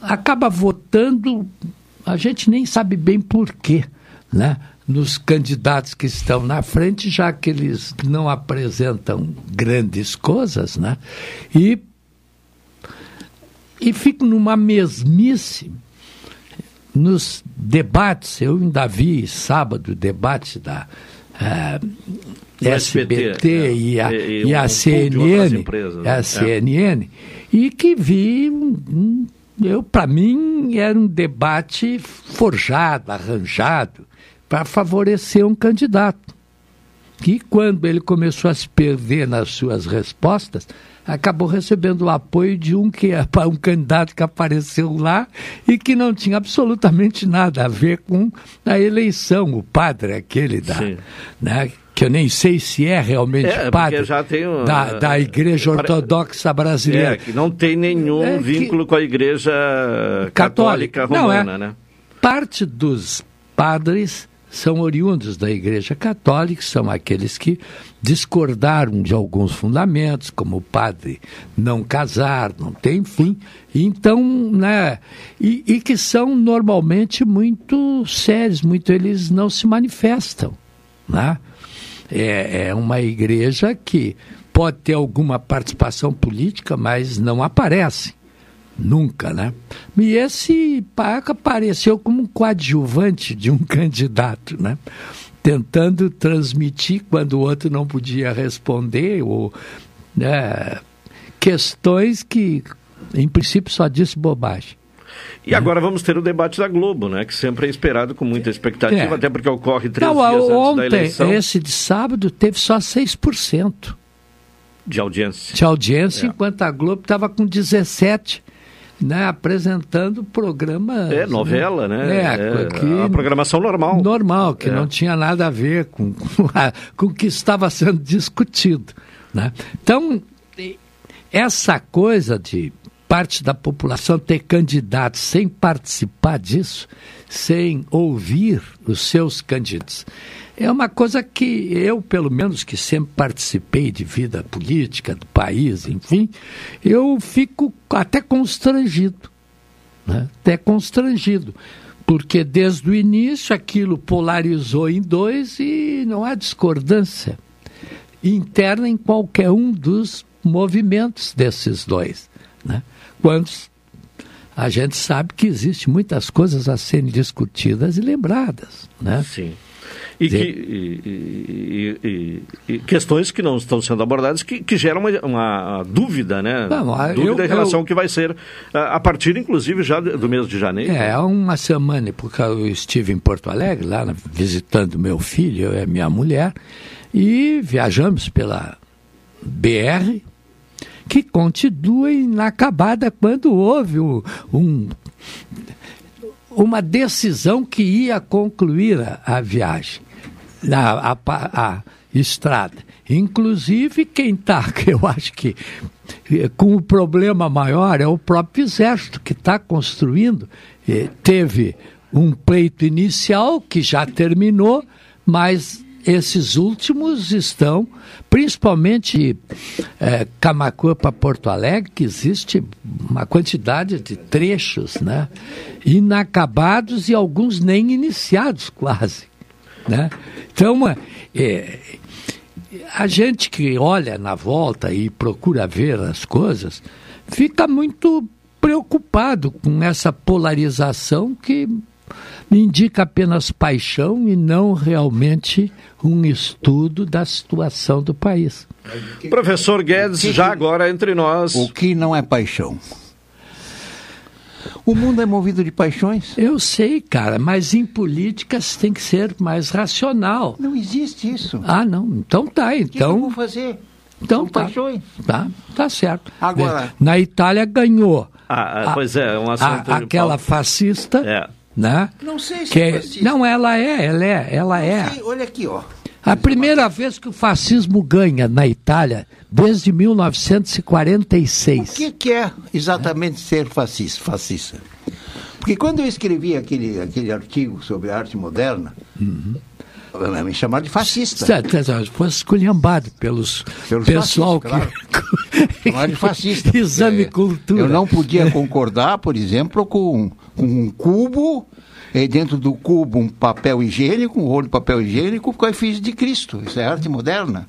acaba votando, a gente nem sabe bem por quê. Né? Nos candidatos que estão na frente, já que eles não apresentam grandes coisas, né? E, e fico numa mesmice nos debates. Eu ainda vi sábado debate da uh, eh, SBT, é, e, a, e, e a CNN, empresas, né? a CNN, é. e que vi um eu para mim era um debate forjado, arranjado, para favorecer um candidato. E quando ele começou a se perder nas suas respostas, acabou recebendo o apoio de um que é um candidato que apareceu lá e que não tinha absolutamente nada a ver com a eleição, o padre aquele da, né, que eu nem sei se é realmente é, padre um, da, da Igreja Ortodoxa Brasileira. É, que não tem nenhum é vínculo com a Igreja Católica, Católica Romana, não, é, né? parte dos padres são oriundos da Igreja Católica, são aqueles que discordaram de alguns fundamentos, como o padre não casar, não tem fim, então, né, e, e que são normalmente muito sérios, muito eles não se manifestam, né? É, é uma igreja que pode ter alguma participação política, mas não aparece. Nunca, né? E esse Paca apareceu como um coadjuvante de um candidato, né? Tentando transmitir quando o outro não podia responder, ou né, questões que, em princípio, só disse bobagem. E agora vamos ter o debate da Globo, né? Que sempre é esperado com muita expectativa, É. até porque ocorre três Não, dias antes da ontem, eleição esse de sábado, teve só 6% de audiência. de audiência, É. enquanto a Globo estava com 17%. Né, apresentando programas. É, novela, né? É, É, que- a programação normal. Normal, que É. não tinha nada a ver com, com, a- com o que estava sendo discutido. Né? Então, essa coisa de parte da população ter candidatos sem participar disso, sem ouvir os seus candidatos, é uma coisa que eu, pelo menos, que sempre participei de vida política do país, enfim, eu fico até constrangido né? até constrangido, porque desde o início aquilo polarizou em dois e não há discordância interna em qualquer um dos movimentos desses dois. Né? A gente sabe que existe muitas coisas a serem discutidas e lembradas. Né? Sim. E, que, e- e- questões que não estão sendo abordadas que, que geram uma, uma dúvida, né? Não, dúvida eu- em relação eu- ao que vai ser a, partir, inclusive, já do mês de janeiro. É, há uma semana, porque eu estive em Porto Alegre, lá visitando meu filho, eu e minha mulher, e viajamos pela BR, que continua inacabada quando houve o- um, uma decisão que ia concluir a, a viagem, a, a a estrada. Inclusive, quem está, eu acho que eh, com o problema maior é o próprio Exército, que está construindo. Eh, Teve um pleito inicial que já terminou, mas esses últimos estão, principalmente eh, Camacuã para Porto Alegre, que existe uma quantidade de trechos né, inacabados e alguns nem iniciados quase. Né? Então, eh, a gente que olha na volta e procura ver as coisas, fica muito preocupado com essa polarização que indica apenas paixão e não realmente um estudo da situação do país. Professor Guedes, já agora entre nós. O que não é paixão? O mundo é movido de paixões. Eu sei, cara, mas em políticas tem que ser mais racional. Não existe isso. Ah, não. Então tá, O que eu então. vou fazer? Então São tá. paixões. Tá, tá certo. Agora- Na Itália ganhou. Ah, ah, pois é, um a- assunto. aquela fascista, É. né? Não sei se Que é é- fascista. não, ela é, ela é, ela é. Sei, olha aqui, ó. A primeira vez que o fascismo ganha na Itália, desde 1946. O que, que é exatamente ser fascista? fascista? Porque quando eu escrevi aquele, aquele artigo sobre a arte moderna, me chamaram de fascista. Certo, Foi esculhambado pelos, Pelos pessoal fascistas, que. Chamaram de fascista. Exame É, cultura. Eu não podia concordar, por exemplo, com, com um cubo, dentro do cubo um papel higiênico, um rolo de papel higiênico com a efígie de Cristo. Isso é arte moderna.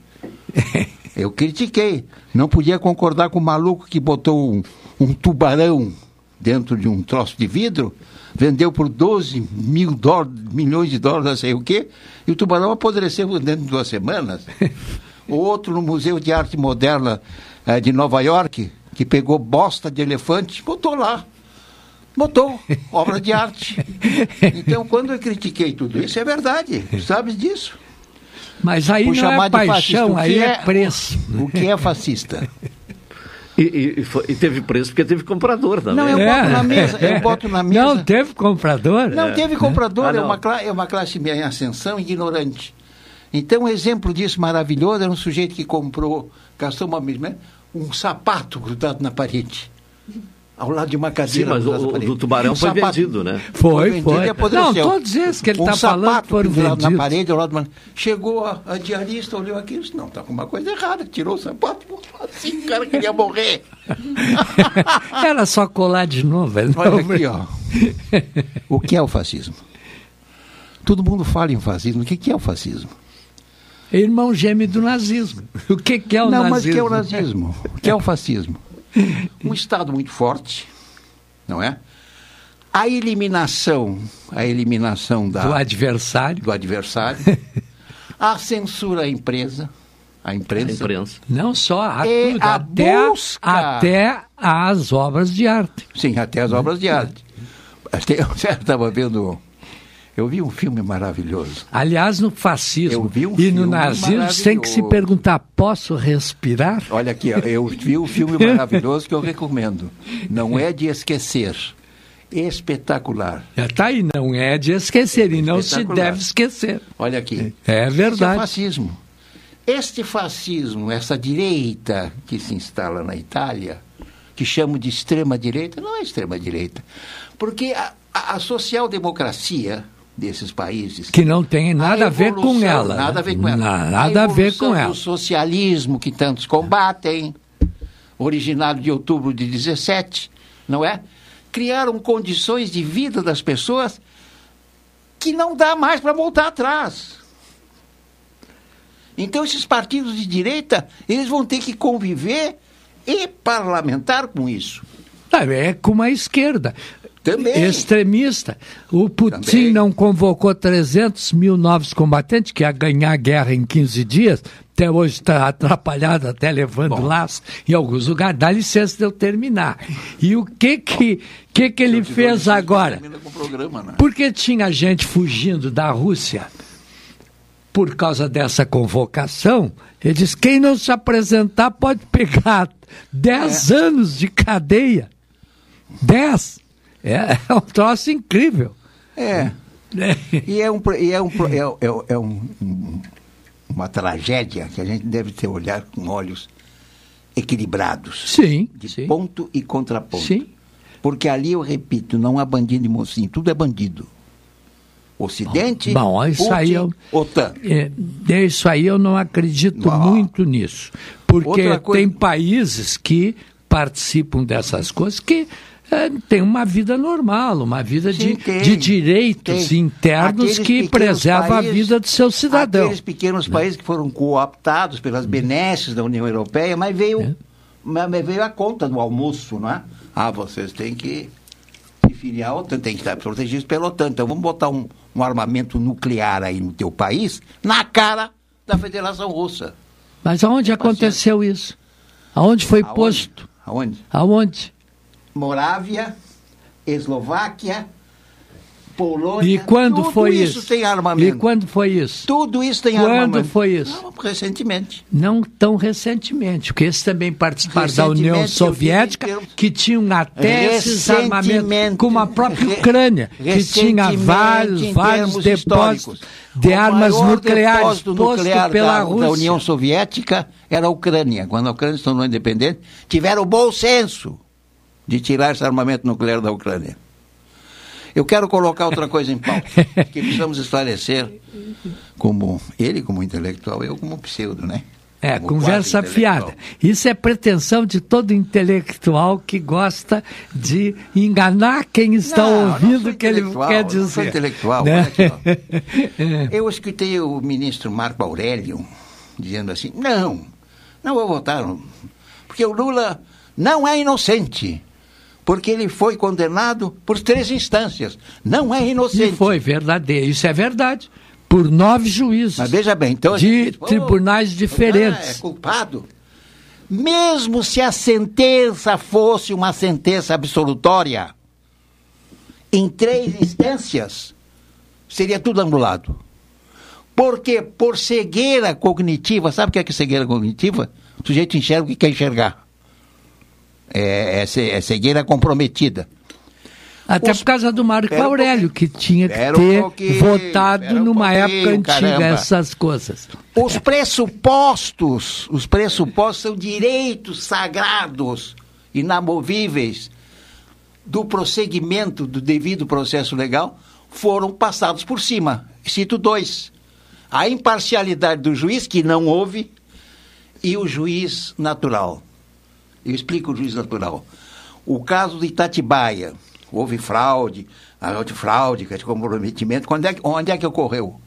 Eu critiquei. Não podia concordar com o maluco que botou um, um tubarão dentro de um troço de vidro, vendeu por 12 mil dó- milhões de dólares, não sei o quê, e o tubarão apodreceu dentro de duas semanas. Outro no Museu de Arte Moderna eh, de Nova York, que pegou bosta de elefante, botou lá. Botou, obra de arte. Então, quando eu critiquei tudo isso, é verdade, sabes disso. Mas aí Por não é paixão, aí é, é- preço. O que é fascista? E, e- e foi- e teve preço porque teve comprador também. Não, eu É. boto na mesa, eu boto na mesa. Não teve comprador? Não teve comprador, Ah, é, não. uma, cla- é uma classe em ascensão ignorante. Então, um exemplo disso maravilhoso era um sujeito que comprou, gastou uma mesma, um sapato grudado na parede. Ao lado de uma Sim, cadeira. mas o, do tubarão Um foi sapato- vendido, né? Foi, vendido foi. e apodreceu. Não, todos esses que ele um tá falando sapato foram pendurado na vendidos. parede ao lado de uma... Chegou a, a diarista, olhou aquilo e disse, não, tá com uma coisa errada. Tirou o sapato, botou assim, o cara queria morrer. Era só colar de novo. ele não- Olha aqui, ó. O que é o fascismo? Todo mundo fala em fascismo. O que que é o fascismo? Irmão gêmeo do nazismo. O que, que é o não, nazismo? mas o que é o nazismo? O que é o fascismo? Um Estado muito forte, não é? A eliminação, a eliminação da, Do adversário. do adversário, a censura à empresa, à imprensa, A imprensa. Não só, a tudo, a até, busca. até as obras de arte. sim, até as obras de arte. Até- Eu estava vendo, eu vi um filme maravilhoso. Aliás, no fascismo vi um e no nazismo, tem que se perguntar: posso respirar? Olha aqui, eu vi um filme maravilhoso que eu recomendo. Não é de esquecer. Espetacular. Já tá aí, não é de esquecer, e não se deve esquecer. Olha aqui. É Esse é verdade. fascismo. Este fascismo, essa direita que se instala na Itália, que chamo de extrema-direita, não é extrema-direita. Porque a, a- a social-democracia desses países. Que não tem nada a, ver com ela. Nada a né? ver com ela. Na- Nada a, ver evolução com ela. do socialismo que tantos combatem, originado de outubro de 17, não é? Criaram condições de vida das pessoas que não dá mais para voltar atrás. Então esses partidos de direita, eles vão ter que conviver e parlamentar com isso. É como a esquerda. Também. Extremista. O Putin Também. não convocou 300 mil novos combatentes, que ia ganhar a guerra em 15 dias. Até hoje está atrapalhado, até levando laço em alguns lugares. Dá licença de eu terminar. E o que que, que, que ele fez agora? Termina com o programa, né? Porque tinha gente fugindo da Rússia por causa dessa convocação. Ele diz: quem não se apresentar pode pegar 10 anos de cadeia. 10. É, é um troço incrível. É. É. E é, um, e é, um, é, é- é um- um- uma tragédia que a gente deve ter olhar com olhos equilibrados. Sim. De sim. ponto e contraponto. Sim. Porque ali, eu repito, não há bandido e mocinho, tudo é bandido. Ocidente, Bom, isso Putin, aí eu- OTAN. É, isso aí eu não acredito Ah. muito nisso. Porque coisa- tem países que participam dessas coisas que é, têm uma vida normal, uma vida Sim, de, tem, de direitos tem. internos Aqueles que preservam países- a vida do seu cidadão. Aqueles pequenos países que foram cooptados pelas benesses da União Europeia, mas veio, É. mas mas veio a conta do almoço, não é? Ah, vocês têm que se filiar à OTAN, tem que estar protegidos pela OTAN. Então vamos botar um, um armamento nuclear aí no teu país, na cara da Federação Russa. Mas aonde aconteceu isso? Aonde foi Aonde? posto? Aonde? Aonde? Morávia, Eslováquia, Polônia. E quando tudo foi isso? isso? tem armamento. E quando foi isso? Tudo isso tem Quando armamento. foi isso? Não, recentemente. Não tão recentemente, porque esses também participaram da União eu Soviética, termos- que tinham até esses armamentos, como a própria Ucrânia, que tinha vários, vários depósitos de armas nucleares depósito nuclear pela da, Rússia. da União Soviética era a Ucrânia. Quando a Ucrânia se tornou independente, tiveram o bom senso de tirar esse armamento nuclear da Ucrânia. Eu quero colocar outra coisa em pauta, que precisamos esclarecer, como ele como intelectual, eu como pseudo, né? É, Como conversa fiada. Isso é pretensão de todo intelectual que gosta de enganar quem está Não, não ouvindo o que ele quer não dizer. sou intelectual, né? aqui, Eu escutei o ministro Marco Aurélio dizendo assim: não, não vou votar, não, porque o Lula não é inocente, porque ele foi condenado por três instâncias. Não é E inocente. foi verdadeiro, isso é verdade. Por nove juízes. Mas veja bem, então. de gente diz, "Pô, tribunais é diferentes. culpado. Mesmo se a sentença fosse uma sentença absolutória, em três instâncias, seria tudo anulado. Porque por cegueira cognitiva, sabe o que é, que é cegueira cognitiva? O sujeito enxerga o que quer enxergar. É, é é cegueira comprometida. Até Os- por causa do Marco um Aurélio, que tinha que um ter pouquinho, votado um numa época antiga caramba. essas coisas. Os pressupostos, os pressupostos são direitos sagrados, inamovíveis. do prosseguimento do devido processo legal foram passados por cima. Cito dois. A imparcialidade do juiz, que não houve, e o juiz natural. Eu explico o juiz natural. O caso de Itatibaia, houve fraude, de fraude, de comprometimento. Onde é, onde é que ocorreu?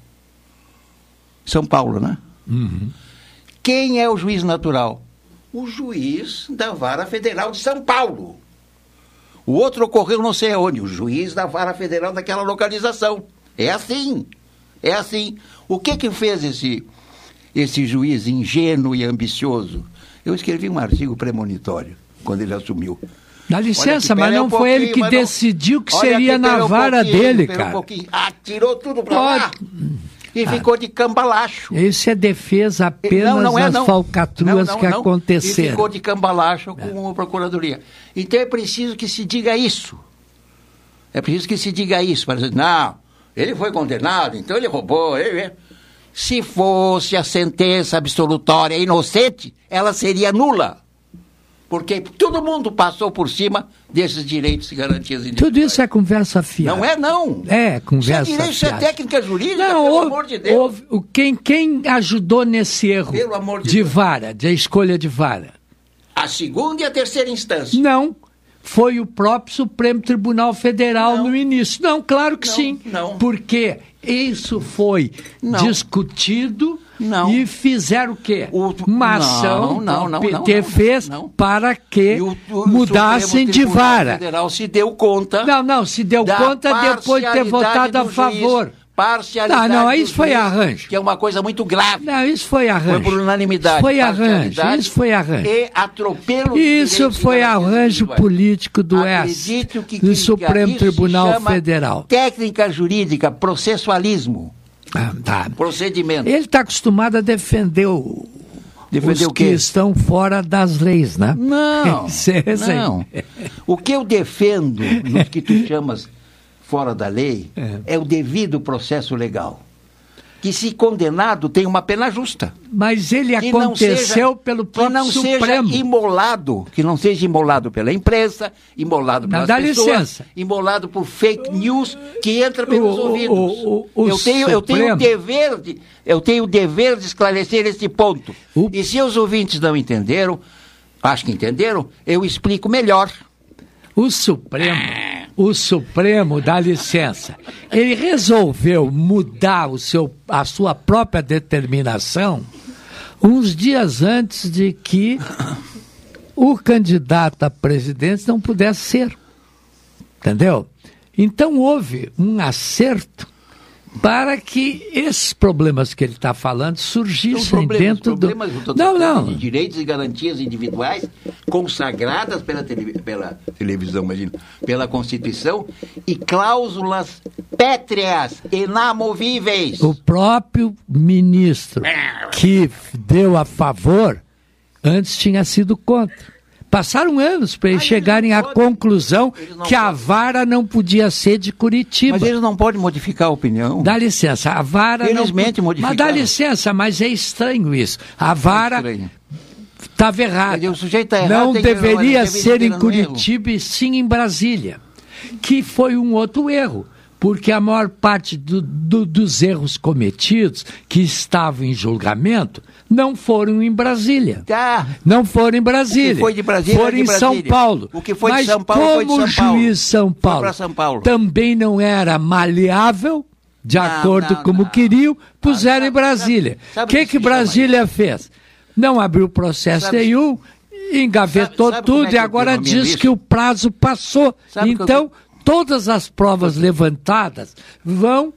São Paulo, né? Uhum. Quem é o juiz natural? O juiz da Vara Federal de São Paulo. O outro ocorreu não sei onde, o juiz da Vara Federal daquela localização. É assim. É assim. O que que fez esse, esse juiz ingênuo e ambicioso? Eu escrevi um artigo premonitório quando ele assumiu. Dá licença, mas não um foi ele que decidiu que seria na vara um dele, cara. Um Atirou tudo pra Pode... lá e ah. ficou de cambalacho. Isso é defesa apenas não, não é, das falcatruas não, que aconteceram. E ficou de cambalacho com é. a Procuradoria. Então é preciso que se diga isso. É preciso que se diga isso. Para dizer, não, ele foi condenado, então ele roubou. Ele... Se fosse a sentença absolutória inocente, ela seria nula porque todo mundo passou por cima desses direitos e garantias individuais. Tudo isso é conversa fiada. Não é, não. É, conversa isso é direito, fiada. Isso é técnica jurídica, não, pelo amor de Deus. Houve, quem, quem ajudou nesse erro pelo amor de, de vara, de escolha de vara? A segunda e a terceira instância. Não, foi o próprio Supremo Tribunal Federal não. no início. Não, claro que não, sim. Não. Porque isso foi discutido não. E fizeram o quê? O, Uma ação não, não, o PT fez para que o, o, mudassem de vara. Federal se deu conta. Não, não, se deu conta depois de ter votado a favor. Juiz, parcialidade. Não, não, isso foi arranjo. Que é uma coisa muito grave. Não, isso foi arranjo. Foi por unanimidade. Foi arranjo. Isso foi arranjo. E atropelo Isso foi arranjo político do S, do Supremo Tribunal Federal. Técnica jurídica, processualismo. Ah, tá. Procedimento. Ele está acostumado a defender o, defender os que estão fora das leis, né? Não, é não. O que eu defendo nos que tu chamas fora da lei é, é o devido processo legal que se condenado tem uma pena justa. Mas ele que aconteceu seja, pelo próprio que não Supremo. seja imolado, que não seja imolado pela imprensa, imolado pelas não, dá pessoas, licença. imolado por fake news que entra pelos o, ouvidos. O, o, eu tenho eu tenho o dever de eu tenho o dever de esclarecer esse ponto. E se os ouvintes não entenderam, acho que entenderam, eu explico melhor. O Supremo o Supremo dá licença. Ele resolveu mudar o seu, a sua própria determinação uns dias antes de que o candidato a presidente não pudesse ser. Entendeu? Então houve um acerto para que esses problemas que ele está falando surgissem dentro problemas, do. Não, não. De direitos e garantias individuais consagradas pela, tele... pela televisão, imagina, pela Constituição e cláusulas pétreas, inamovíveis. O próprio ministro que deu a favor antes tinha sido contra. Passaram anos para eles chegarem à conclusão que a vara não podia ser de Curitiba. Mas eles não podem modificar a opinião. Dá licença, a vara Felizmente não... modificaram. Mas dá licença, mas é estranho isso. A vara estava errada. O sujeito tá errado, não deveria ser em Curitiba e sim em Brasília. Que foi um outro erro porque a maior parte do, do, dos erros cometidos que estavam em julgamento não foram em Brasília. Tá. Não foram em Brasília. O que foi de Brasília foram em São Paulo. O que foi Mas de São Paulo como foi de São Paulo. o juiz São Paulo, São Paulo também não era maleável, de não, acordo com como não. queriam, puseram ah, em Brasília. O que, que Brasília fez? Não abriu processo sabe, nenhum, engavetou sabe, sabe tudo é e agora diz isso? que o prazo passou. então, todas as provas levantadas vão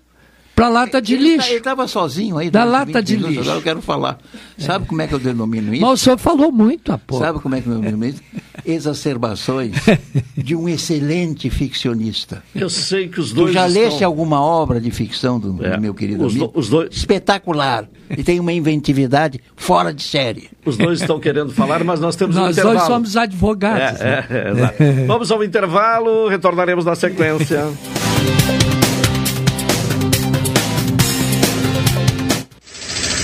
para lata de ele, lixo. Ele estava sozinho aí. Da lata de minutos, lixo. Agora eu quero falar. Sabe é. como é que eu denomino isso? Mas o senhor falou muito há pouco. Sabe como é que eu denomino isso? Exacerbações de um excelente ficcionista. Eu sei que os dois. Tu já estão... leste alguma obra de ficção do, é. meu querido os amigo? Do, os dois... Espetacular. E tem uma inventividade fora de série. Os dois estão querendo falar, mas nós temos nós um intervalo. Nós somos advogados. É, né? é, é, Vamos ao intervalo, retornaremos na sequência.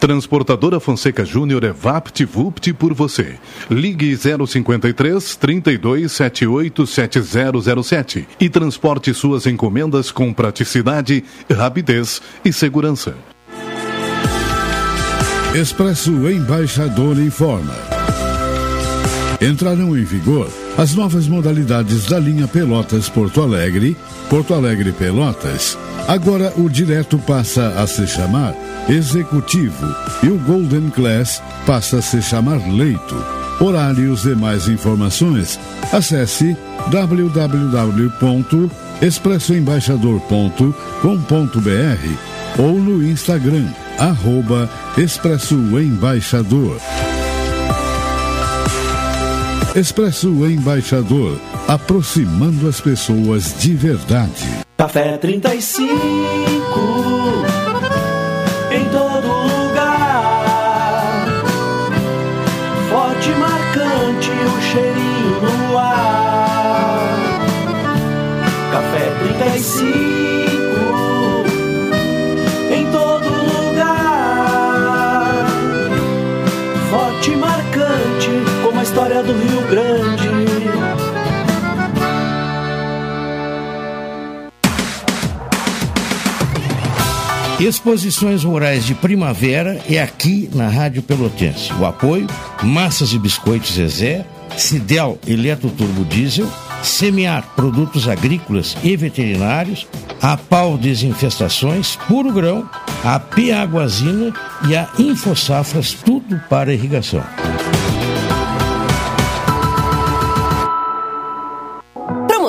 Transportadora Fonseca Júnior é VaptVupt por você. Ligue 053 32 78 7007 e transporte suas encomendas com praticidade, rapidez e segurança. Expresso Embaixador informa. Entrarão em vigor as novas modalidades da linha Pelotas Porto Alegre, Porto Alegre Pelotas. Agora o direto passa a se chamar Executivo e o Golden Class passa a se chamar Leito. Horários e mais informações, acesse www.expressoembaixador.com.br ou no Instagram, arroba Expresso Embaixador. Expresso Embaixador, aproximando as pessoas de verdade. Café 35 Exposições Rurais de Primavera é aqui na Rádio Pelotense. O apoio: Massas e Biscoitos Zezé, Cidel Eletroturbo Diesel, Semear Produtos Agrícolas e Veterinários, a Pau Desinfestações, Puro Grão, a Piaguazina e a Infosafras, tudo para irrigação.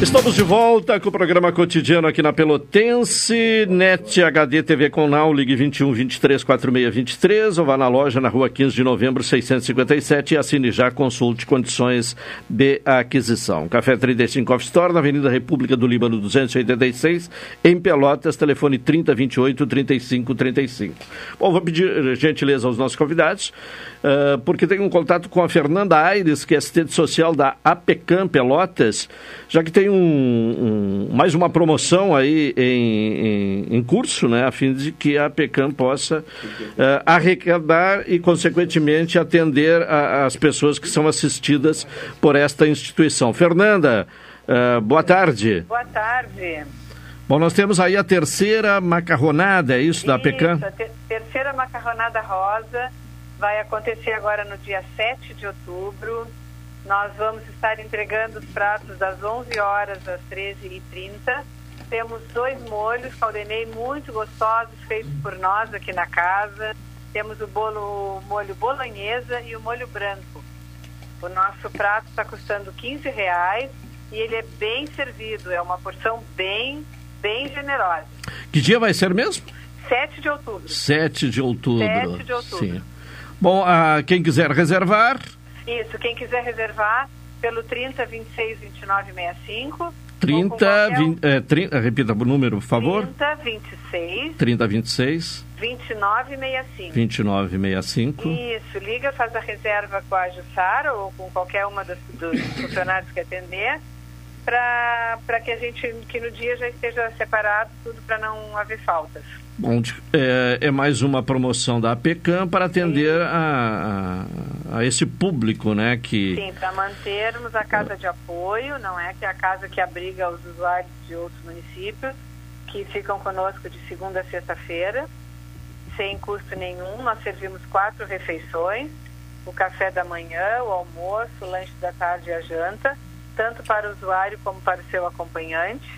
Estamos de volta com o programa cotidiano aqui na Pelotense, NET HD TV com Now, ligue 21 23 46 23 ou vá na loja na rua 15 de novembro 657 e assine já, consulte condições de aquisição. Café 35 Off Store, na Avenida República do Líbano 286, em Pelotas, telefone 30 28 35 35. Bom, vou pedir gentileza aos nossos convidados, uh, porque tem um contato com a Fernanda Aires, que é assistente social da APECAM Pelotas, já que tem um, um, mais uma promoção aí em, em, em, curso, né, a fim de que a PECAM possa uh, arrecadar e, consequentemente, atender a, as pessoas que são assistidas por esta instituição. Fernanda, uh, boa tarde. Boa tarde. Bom, nós temos aí a terceira macarronada, é isso, isso da PECAM? A ter terceira macarronada rosa vai acontecer agora no dia 7 de outubro nós vamos estar entregando os pratos das 11 horas às 13h30. Temos dois molhos, caldenei muito gostosos, feitos por nós aqui na casa. Temos o bolo, o molho bolonhesa e o molho branco. O nosso prato está custando 15 reais e ele é bem servido. É uma porção bem, bem generosa. Que dia vai ser mesmo? 7 de outubro. 7 de outubro. 7 de outubro. Sim. Bom, uh, quem quiser reservar, isso, quem quiser reservar pelo 30 26 29 65. 30, qualquer... 20, é, 30, repita o número, por favor. 30 26 30 26 29 65. 29 65. Isso, liga, faz a reserva com a Jussara ou com qualquer uma dos, dos funcionários que atender para que a gente, que no dia já esteja separado tudo para não haver faltas. Bom, é, é, mais uma promoção da APECAM para atender a, a, a, esse público, né? Que... Sim, para mantermos a casa de apoio, não é? Que é a casa que abriga os usuários de outros municípios, que ficam conosco de segunda a sexta-feira, sem custo nenhum. Nós servimos quatro refeições, o café da manhã, o almoço, o lanche da tarde e a janta, tanto para o usuário como para o seu acompanhante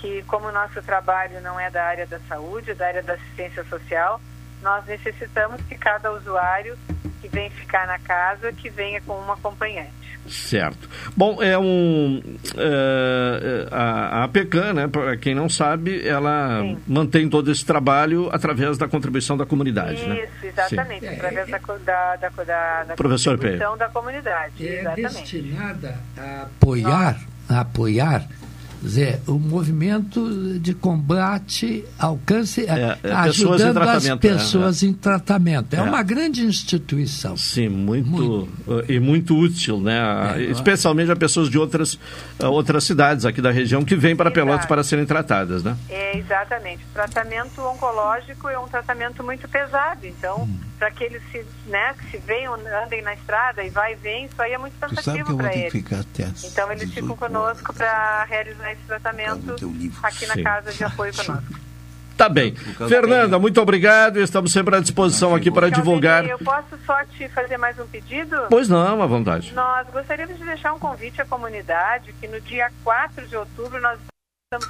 que como o nosso trabalho não é da área da saúde, é da área da assistência social, nós necessitamos que cada usuário que vem ficar na casa, que venha com um acompanhante. Certo. Bom, é um. É, é a, a PECAN, né, para quem não sabe, ela Sim. mantém todo esse trabalho através da contribuição da comunidade. Isso, né? exatamente, Sim. através da, da, da, da, da Professor contribuição Pedro. da comunidade. É exatamente. destinada a apoiar, a apoiar dizer, o movimento de combate ao câncer, é, é, ajudando as pessoas em tratamento. É, é, uma grande instituição. Sim, muito, muito. e muito útil, né? É, Especialmente a pessoas de outras, outras cidades aqui da região que vêm para Pelotas para serem tratadas, né? É, exatamente. O tratamento oncológico é um tratamento muito pesado, então, hum. Para que eles se, né, que se venham, andem na estrada e vai e vem, isso aí é muito cansativo para eles. Então, eles ficam conosco para realizar esse tratamento aqui na Sim. Casa de Apoio Conosco. Tá bem. Fernanda, muito obrigado. Estamos sempre à disposição aqui para divulgar. Eu posso só te fazer mais um pedido? Pois não, à vontade. Nós gostaríamos de deixar um convite à comunidade que no dia 4 de outubro nós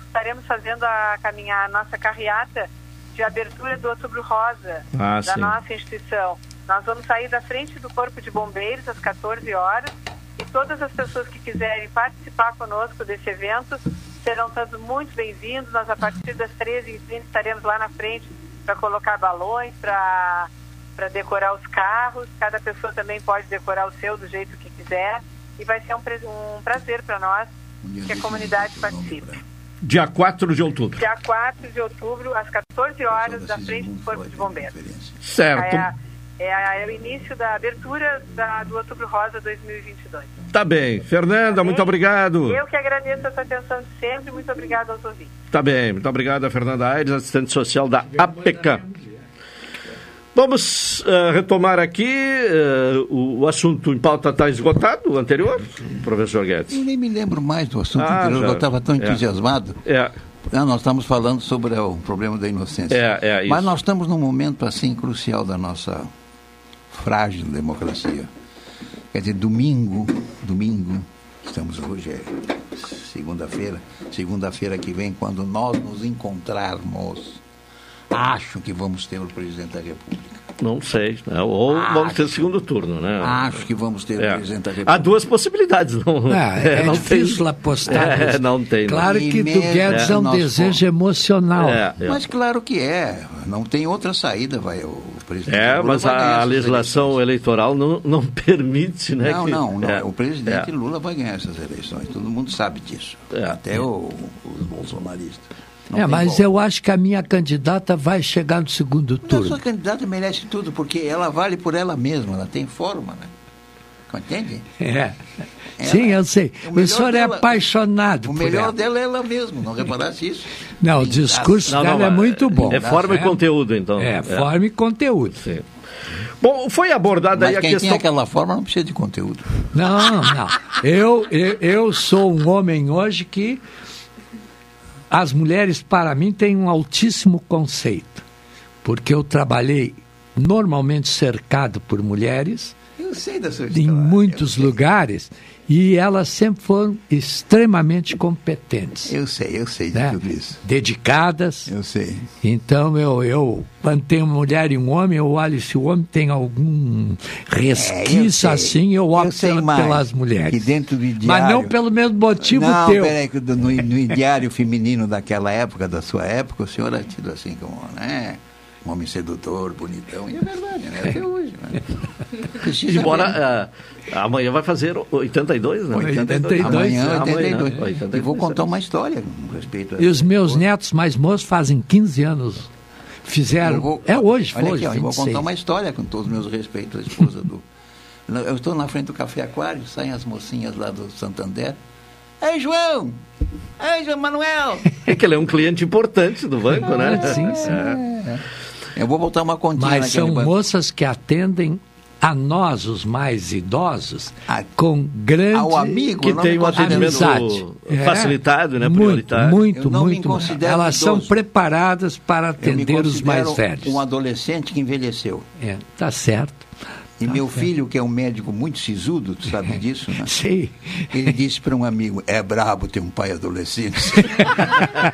estaremos fazendo a caminhar a nossa carreata de abertura do Outubro Rosa ah, da sim. nossa instituição. Nós vamos sair da frente do Corpo de Bombeiros às 14 horas e todas as pessoas que quiserem participar conosco desse evento serão todos muito bem-vindos. Nós, a partir das 13h30, estaremos lá na frente para colocar balões, para decorar os carros. Cada pessoa também pode decorar o seu do jeito que quiser. E vai ser um, um prazer para nós que a comunidade participe. Dia 4 de outubro. Dia 4 de outubro, às 14 horas, da frente do Corpo de Bombeiros. Certo. É, é, é o início da abertura da, do Outubro Rosa 2022. Tá bem. Fernanda, tá muito obrigado. Eu que agradeço a sua atenção de sempre. Muito obrigado aos ouvintes. Tá bem. Muito obrigado a Fernanda Aires, assistente social da APK. Vamos uh, retomar aqui uh, o, o, assunto em pauta está esgotado, o anterior, professor Guedes? Eu nem me lembro mais do assunto ah, anterior, já, eu estava tão é. entusiasmado. É. Não, nós estamos falando sobre o problema da inocência. É, é Mas nós estamos num momento assim crucial da nossa frágil democracia. Quer dizer, domingo, domingo, estamos hoje é segunda-feira, segunda-feira que vem, quando nós nos encontrarmos, acho que vamos ter o presidente da República. Não sei. Né? Ou acho, vamos ter segundo turno, né? Acho que vamos ter é. presidente da República. Há duas possibilidades. Não, é, é, não difícil tem, apostar. É, não tem. Claro que do Guedes é, um desejo emocional. É, é. Mas claro que é. Não tem outra saída, vai. O presidente é, mas a, a legislação eleitoral não, não permite, né? Não, que, não, não. O presidente Lula vai ganhar essas eleições. Todo mundo sabe disso. Até o, os bolsonaristas. Não é, mas volta. eu acho que a minha candidata vai chegar no segundo turno. A sua candidata merece tudo, porque ela vale por ela mesma, ela tem forma, né? Entende? É. Ela, Sim, eu sei. O, o senhor é dela, é apaixonado o por melhor dela é ela mesma, não reparasse isso? Não, o discurso não, dela não, é muito bom. É forma e conteúdo, então. É, é. forma e conteúdo. Sim. Bom, foi abordada Mas aí a quem questão... tem aquela forma não precisa de conteúdo. Não, não. Eu, eu, eu sou um homem hoje que as mulheres, para mim, têm um altíssimo conceito, porque eu trabalhei normalmente cercado por mulheres. Eu sei da sua história. Em muitos lugares. E elas sempre foram extremamente competentes. Eu sei, eu sei de né? tudo isso. Dedicadas. Eu sei. Então, eu, eu, quando tem uma mulher e um homem, eu olho se o homem tem algum resquício é, eu assim, eu opto eu pela, pelas mulheres. dentro do diário... Mas não pelo mesmo motivo não, teu. Não, peraí, no, no diário feminino daquela época, da sua época, o senhor é tido assim como, né? um homem sedutor, bonitão, e é verdade, né? Até hoje. Né? Embora uh, amanhã vai fazer 82, né? 82. Amanhã, 82. Amanhã, 82. E vou contar uma história com respeito a E os meus netos mais moços fazem 15 anos. Fizeram. Vou, é hoje, olha hoje. Aqui, ó, eu vou contar uma história com todos os meus respeitos, a esposa do. Eu estou na frente do Café Aquário, saem as mocinhas lá do Santander. Ei, João! Ei, João Manuel! É que ele é um cliente importante do banco, né? Sim, sim. É. É. Eu vou botar uma continha Mas são banco. moças que atendem a nós, os mais idosos, a, com grande ao amigo, que tem um atendimento é. facilitado, né, prioritário. Muito, muito, muito. Elas idoso. são preparadas para atender os mais velhos. Um adolescente que envelheceu. É, tá certo. E tá meu certo. filho, que é um médico muito sisudo, tu sabe disso, né? Sim. Ele disse para um amigo: é brabo ter um pai adolescente.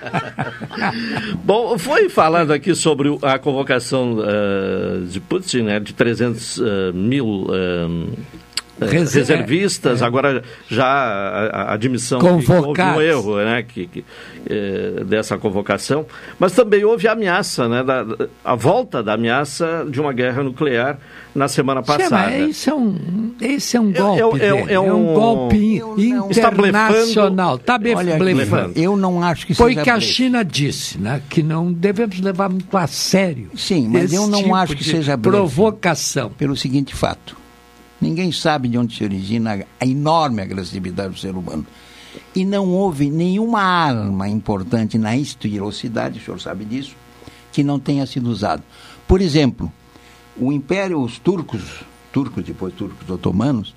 Bom, foi falando aqui sobre a convocação uh, de Putin, né, de 300 uh, eh, mil. Uh, reservistas, é, é. agora já a, a admissão houve um erro né, que, que é, dessa convocação, mas também houve a ameaça, né, da, a volta da ameaça de uma guerra nuclear na semana passada. Chama, esse, é um, esse é um golpe, é, é, é, é um, um, golpe internacional. Está blefando. Eu não acho que Foi seja que a China disse, né, que não devemos levar muito a sério. Sim, mas eu não tipo acho que seja provocação. Pelo seguinte fato Ninguém sabe de onde se origina a enorme agressividade do ser humano. E não houve nenhuma arma importante na estilosidade, o senhor sabe disso, que não tenha sido usada. Por exemplo, o Império, os turcos, turcos depois turcos otomanos,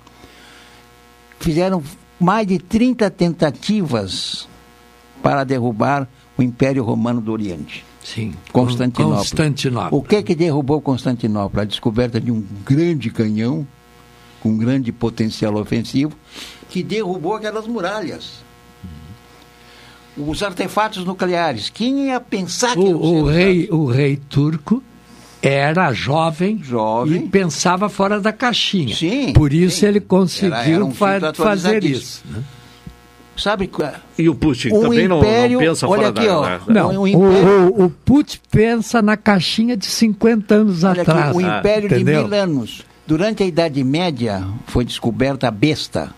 fizeram mais de 30 tentativas para derrubar o Império Romano do Oriente. Sim, Constantinopla. Constantinopla. O que que derrubou Constantinopla? A descoberta de um grande canhão com grande potencial ofensivo, que derrubou aquelas muralhas. Os artefatos nucleares. Quem ia pensar que o, o rei, o rei turco era jovem, jovem e pensava fora da caixinha. Sim. Por isso sim. ele conseguiu era, era um fa fazer isso. Né? Sabe E o Putin um também império, não, não, pensa olha fora aqui, da... Ó, não, um império, o, o, o, Putin pensa na caixinha de 50 anos olha atrás. Aqui, o império ah, de mil anos Durante a Idade Média foi descoberta a besta.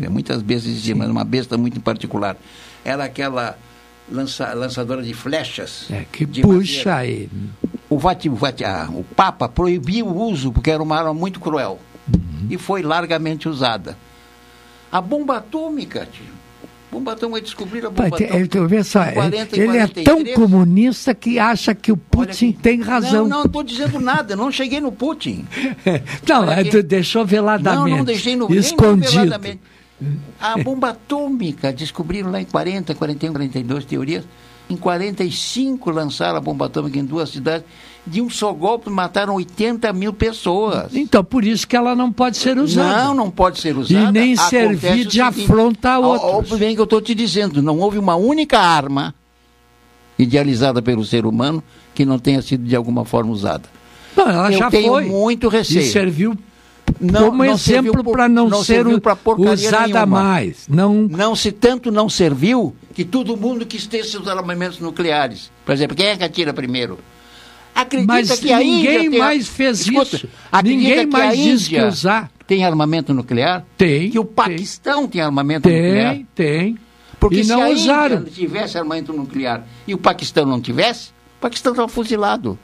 É, muitas bestas existiam, mas uma besta muito em particular. Era aquela lança, lançadora de flechas. É, que puxa aí. O, Vati, o, Vati, ah, o Papa proibiu o uso porque era uma arma muito cruel. Uhum. E foi largamente usada. A bomba atômica, tio. Bomba atômica, descobriram a bomba Pai, atômica. Só, 40, ele é tão comunista que acha que o Putin tem razão. Não, não estou dizendo nada, não cheguei no Putin. não, é, tu deixou veladamente. Não, não deixei no escondido. veladamente. A bomba atômica, descobriram lá em 40, 41, 42 teorias. Em 45 lançaram a bomba atômica em duas cidades de um só golpe mataram 80 mil pessoas. Então, por isso que ela não pode ser usada. Não, não pode ser usada. E nem servir de afronta a outros. Bem que eu estou te dizendo, não houve uma única arma idealizada pelo ser humano que não tenha sido de alguma forma usada. Não, ela eu já tenho foi. muito receio. E serviu não, como não exemplo para não, não ser usada nenhuma. mais. Não... não se tanto não serviu que todo mundo quis ter seus armamentos nucleares. Por exemplo, quem é que atira primeiro? Acredita Mas que a ninguém Índia mais tem... fez Escuta, isso. Ninguém mais disse que usar. Tem armamento nuclear? Tem. Que o Paquistão tem, tem armamento tem, nuclear? Tem, tem. Porque e se a usaram. Índia tivesse armamento nuclear e o Paquistão não tivesse, o Paquistão estava fuzilado.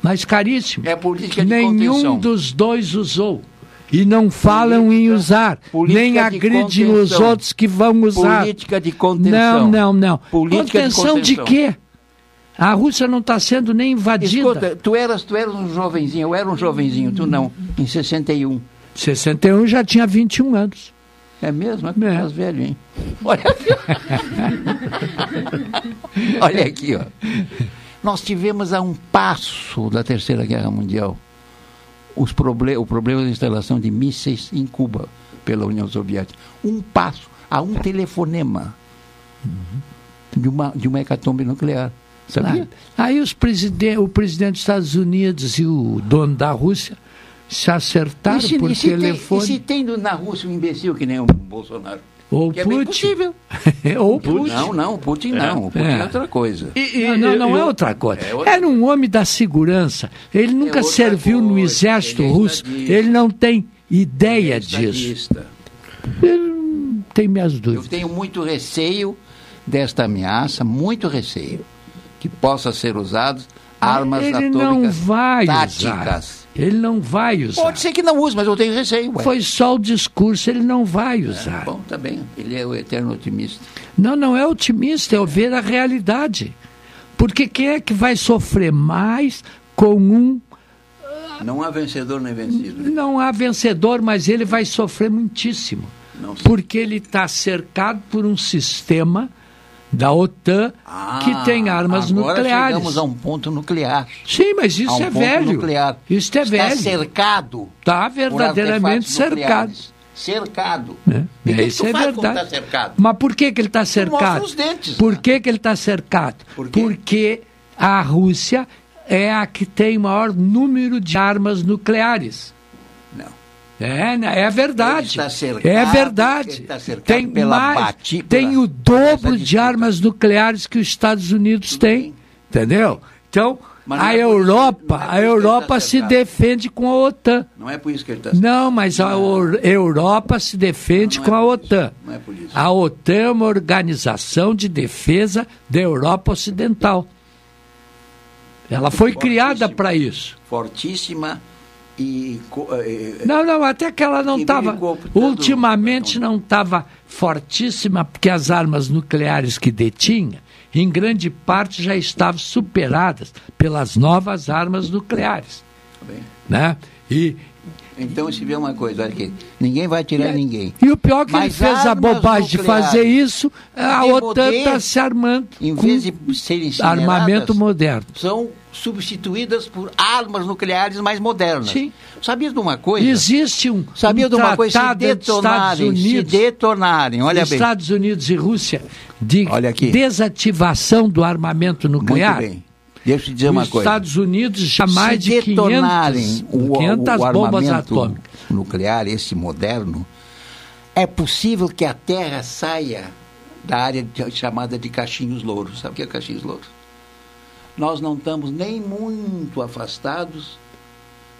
Mas caríssimo. É política de Nenhum contenção. dos dois usou. E não falam política, em usar, nem agridem os outros que vão usar. Política de contenção. Não, não, não. Política contenção de, contenção. de quê? A Rússia não está sendo nem invadida. Escuta, tu eras, tu eras um jovenzinho, eu era um jovenzinho, tu não, em 61. 61 já tinha 21 anos. É mesmo? É que é. velho, hein? Olha aqui. Olha aqui, ó. Nós tivemos a um passo da Terceira Guerra Mundial os o problema da instalação de mísseis em Cuba pela União Soviética. Um passo, a um telefonema uhum. de, uma, de uma hecatombe nuclear. Sabia? Ah, aí os presidente, o presidente dos Estados Unidos e o dono da Rússia se acertaram se, por e se telefone. Tem, e se tem na Rússia um imbecil que nem o Bolsonaro? Ou que Putin. é. Ou Putin. Não, não, o Putin não. O Putin é, é outra coisa. E, e, não, não, não é outra coisa. É outra... Era um homem da segurança. Ele nunca é serviu coisa. no exército ele é russo. Ele não tem ideia ele disso. Ele tem minhas dúvidas. Eu tenho muito receio desta ameaça, muito receio que possa ser usado armas ele atômicas não vai táticas. Usar. Ele não vai usar. Pode ser que não use, mas eu tenho receio. Ué. Foi só o discurso, ele não vai usar. É, bom, tá bem. Ele é o eterno otimista. Não, não é otimista, é ver a realidade. Porque quem é que vai sofrer mais com um. Não há vencedor nem vencido. Né? Não há vencedor, mas ele vai sofrer muitíssimo. Porque ele está cercado por um sistema da OTAN ah, que tem armas agora nucleares. chegamos a um ponto nuclear. Sim, mas isso um é velho. Nuclear. Isso é Está velho. cercado. Está verdadeiramente cercado. Cercado. É, e que isso que é faz verdade. Tá cercado? Mas por que, que ele está cercado? Os dentes, por né? que, que ele está cercado? Por? Porque a Rússia é a que tem maior número de armas nucleares. É, é verdade. Cercado, é verdade. tem mais, bati- tem o dobro de armas nucleares que os Estados Unidos têm, entendeu? Então, a é Europa, é a Europa se defende com a OTAN. Não é por isso que ele está Não, mas a Europa se defende Não, não com é a OTAN. Não é por isso. A OTAN é uma organização de defesa da Europa Ocidental. Ela foi criada para isso. Fortíssima e. co- eh, Não, não, até que ela não estava. Ultimamente não estava fortíssima, porque as armas nucleares que detinha, em grande parte, já estavam superadas pelas novas armas nucleares. Tá bem. Né? E, Então, se vê uma coisa, olha aqui, ninguém vai tirar ninguém. e o pior é que ele Mas fez a bobagem de fazer isso, a OTAN está se armando Em vez de serem armamento moderno. são substituídas por armas nucleares mais modernas. Sim. Sabia de uma coisa? Existe um, Sabia um de uma coisa? Se detonarem, se Unidos, detonarem, olha bem. Estados Unidos e Rússia de desativação do armamento nuclear. Muito bem. Deixa eu te dizer uma Os coisa. Estados Unidos já mais se de detonarem 500, o, 500 o bombas atômicas. nuclear, esse moderno, é possível que a Terra saia da área de- chamada de Caixinhos Louros. Sabe o que é Caixinhos Louros? Nós não estamos nem muito afastados,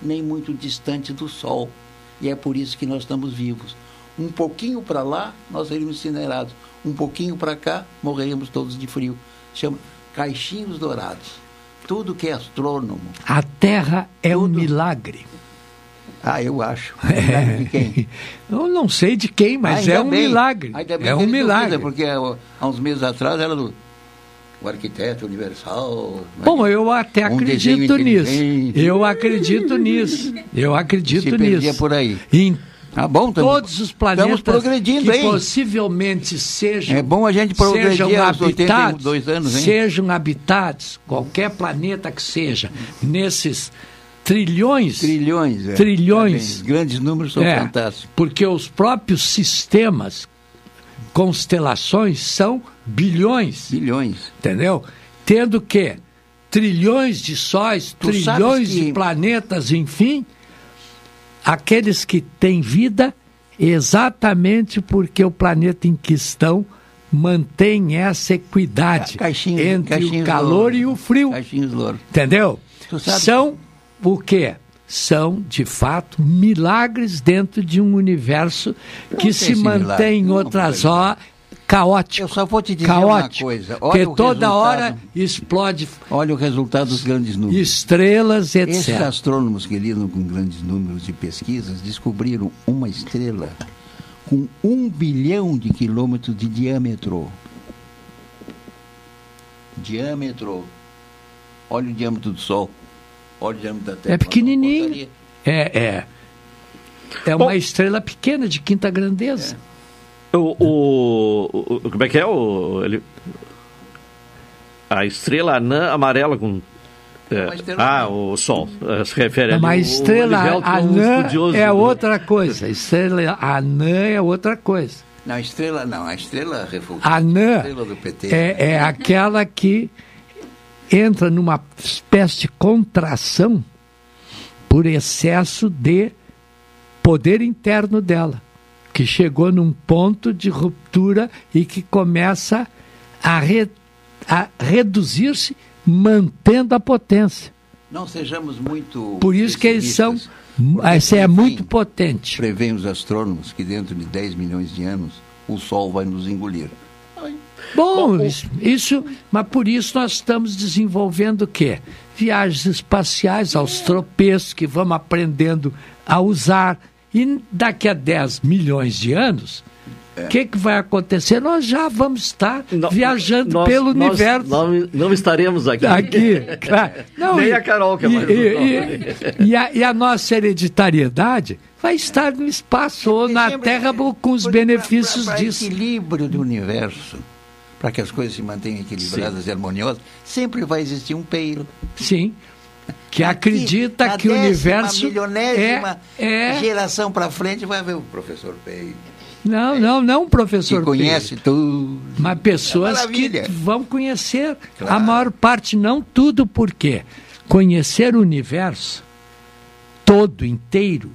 nem muito distante do Sol. E é por isso que nós estamos vivos. Um pouquinho para lá, nós seríamos incinerados. Um pouquinho para cá, morreríamos todos de frio. Chama Caixinhos Dourados. Tudo que é astrônomo. A Terra é um milagre. Ah, eu acho. Milagre de quem? Eu não sei de quem, mas é um bem. milagre. É um ele milagre. duvida, porque há uns meses atrás era do o arquiteto universal. né? Bom, eu até Um acredito nisso. Eu acredito nisso. Eu acredito Se nisso. por aí. Em Tá bom, tamo- todos os planetas estamos progredindo, que hein? possivelmente sejam É bom a gente progredir sejam aos habitados, 82 anos, hein? sejam habitados, qualquer planeta que seja, nesses trilhões, Trilhões. é. trilhões, os grandes números são É, fantásticos. porque os próprios sistemas, constelações, são bilhões, Bilhões. entendeu? Tendo que trilhões de sóis, tu trilhões que... de planetas, enfim, aqueles que têm vida exatamente porque o planeta em questão mantém essa equidade caixinhos, entre caixinhos o calor louro. e o frio. Entendeu? São o quê? São, de fato, milagres dentro de um universo que se mantém em outras horas caótico. Eu só vou te dizer caótico, uma coisa. Olha que toda hora explode. Olha o resultado dos grandes números. Estrelas, etc. Esses astrônomos que lidam com grandes números de pesquisas descobriram uma estrela com um bilhão de quilômetros de diâmetro. Diâmetro. Olha o diâmetro do Sol. Olha o diâmetro da Terra. É pequenininho. É, é. É uma Bom, estrela pequena, de quinta grandeza. É. O, o, o, como é que é? O, ele, a estrela anã amarela com é. Ah, o Sol. Eh, se refere a Mas estrela anã é, é outra coisa. Estrela anã é outra coisa. Não, a estrela não. A estrela refulgente. Anã estrela do PT. É, é aquela que entra numa espécie de contração por excesso de poder interno dela, que chegou num ponto de ruptura e que começa a, re, a reduzir-se mantendo a potência. Não sejamos muito. Por isso que eles são. Essa é muito potente. Prevêem os astrônomos que dentro de 10 milhões de anos o Sol vai nos engolir. Bom, Bom isso, isso, mas por isso nós estamos desenvolvendo o quê? Viagens espaciais aos tropeços que vamos aprendendo a usar. E daqui a 10 milhões de anos, o é. que, que vai acontecer? Nós já vamos estar não, viajando nós, pelo nós, universo. Não, não, estaremos aqui. Aqui, claro. Não, Nem e, a Carol, que é mais e, e, e, a, e a nossa hereditariedade vai estar no espaço ou na Terra com os benefícios pra, pra, pra disso. equilíbrio do universo, para que as coisas se mantenham equilibradas Sim. e harmoniosas, sempre vai existir um peiro. Sim que acredita que o universo é, é geração para frente vai ver o professor Peiro não, é. não, não professor. Que conhece Pedro, tudo. Mas pessoas é que vão conhecer. Claro. A maior parte, não tudo, porque conhecer o universo todo inteiro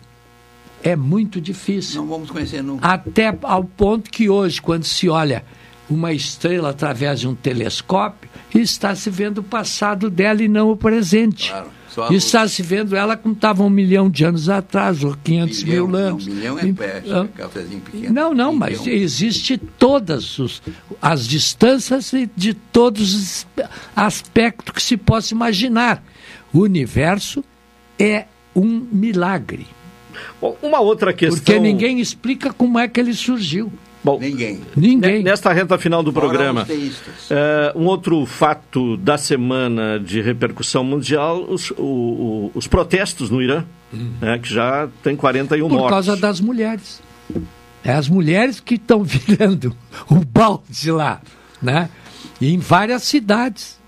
é muito difícil. Não vamos conhecer nunca. Até ao ponto que hoje, quando se olha uma estrela através de um telescópio, está se vendo o passado dela e não o presente. Claro. E está se vendo ela como estava um milhão de anos atrás, ou 500 milhão, mil anos. Um milhão é ah, cafezinho pequeno. Não, não, mas existe todas os, as distâncias de todos os aspectos que se possa imaginar. O universo é um milagre. Bom, uma outra questão. Porque ninguém explica como é que ele surgiu. Bom, ninguém. Ninguém. Nesta reta final do programa, é, um outro fato da semana de repercussão mundial, os, o, o, os protestos no Irã, hum. né, que já tem 41 Por mortes. Por causa das mulheres. É as mulheres que estão virando o balde lá, né? E em várias cidades.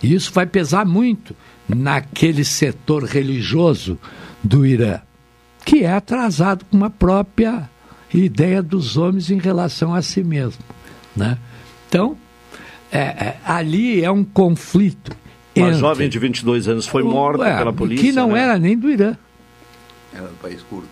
E isso vai pesar muito naquele setor religioso do Irã, que é atrasado com uma própria ideia dos homens em relação a si mesmo. Né? Então, é, é, ali é um conflito. Uma entre... jovem de 22 anos foi morta é, pela polícia. Que não né? era nem do Irã. Era do país curto.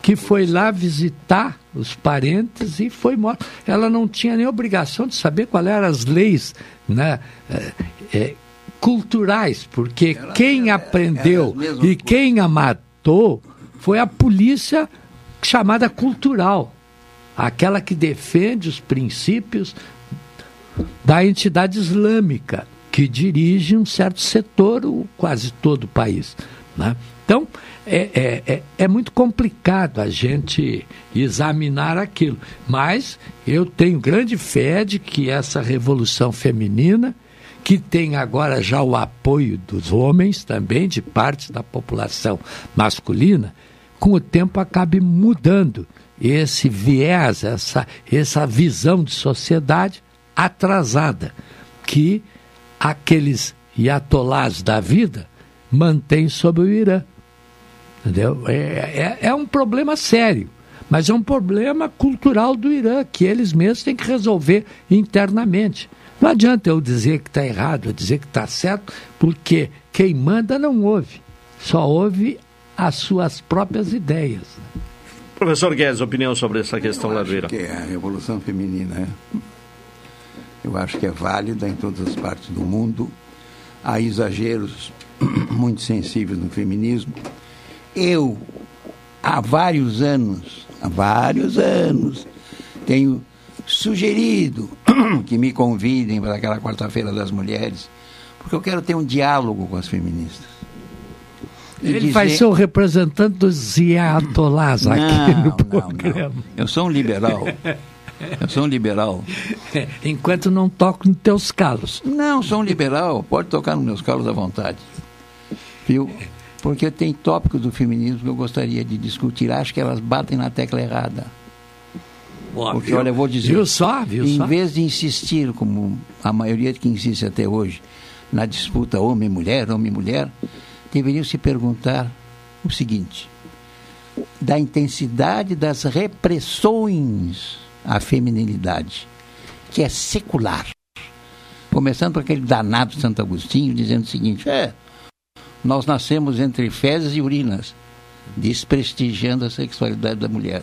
Que foi lá visitar os parentes e foi morta. Ela não tinha nem obrigação de saber quais eram as leis né, é, é culturais, porque ela, quem ela, aprendeu ela e quem a matou foi a polícia chamada cultural, aquela que defende os princípios da entidade islâmica, que dirige um certo setor, ou quase todo o país. Né? Então, é, é, é, é, muito complicado a gente examinar aquilo. Mas eu tenho grande fé de que essa revolução feminina, que tem agora já o apoio dos homens também, de parte da população masculina, com o tempo acabe mudando esse viés, essa, essa visão de sociedade atrasada que aqueles iatolás da vida mantêm sobre o Irã. Entendeu? É, é, é um problema sério. Mas é um problema cultural do Irã, que eles mesmos têm que resolver internamente. Não adianta eu dizer que está errado, eu dizer que está certo, porque quem manda não ouve, só ouve as suas próprias ideias. Professor Guedes, opinião sobre essa questão eu Irã? que é a revolução feminina, é. eu acho que é válida em todas as partes do mundo. Há exageros muito sensíveis no feminismo. Eu, há vários anos, há vários anos, tenho sugerido que me convidem para aquela quarta-feira das mulheres, porque eu quero ter um diálogo com as feministas. Ele dizer... vai ser o representante dos Iatolás aqui no programa. Não. Eu sou um liberal. Eu sou um liberal. Enquanto não toco nos teus calos. Não, sou um liberal. Pode tocar nos meus calos à vontade. Viu? Porque tem tópicos do feminismo que eu gostaria de discutir. Acho que elas batem na tecla errada. Boa, Porque, viu? olha, eu vou dizer. Viu só, viu em só? vez de insistir, como a maioria que insiste até hoje, na disputa homem-mulher, homem-mulher, deveriam se perguntar o seguinte: da intensidade das repressões à feminilidade, que é secular. Começando por aquele danado Santo Agostinho, dizendo o seguinte: é, nós nascemos entre fezes e urinas, desprestigiando a sexualidade da mulher.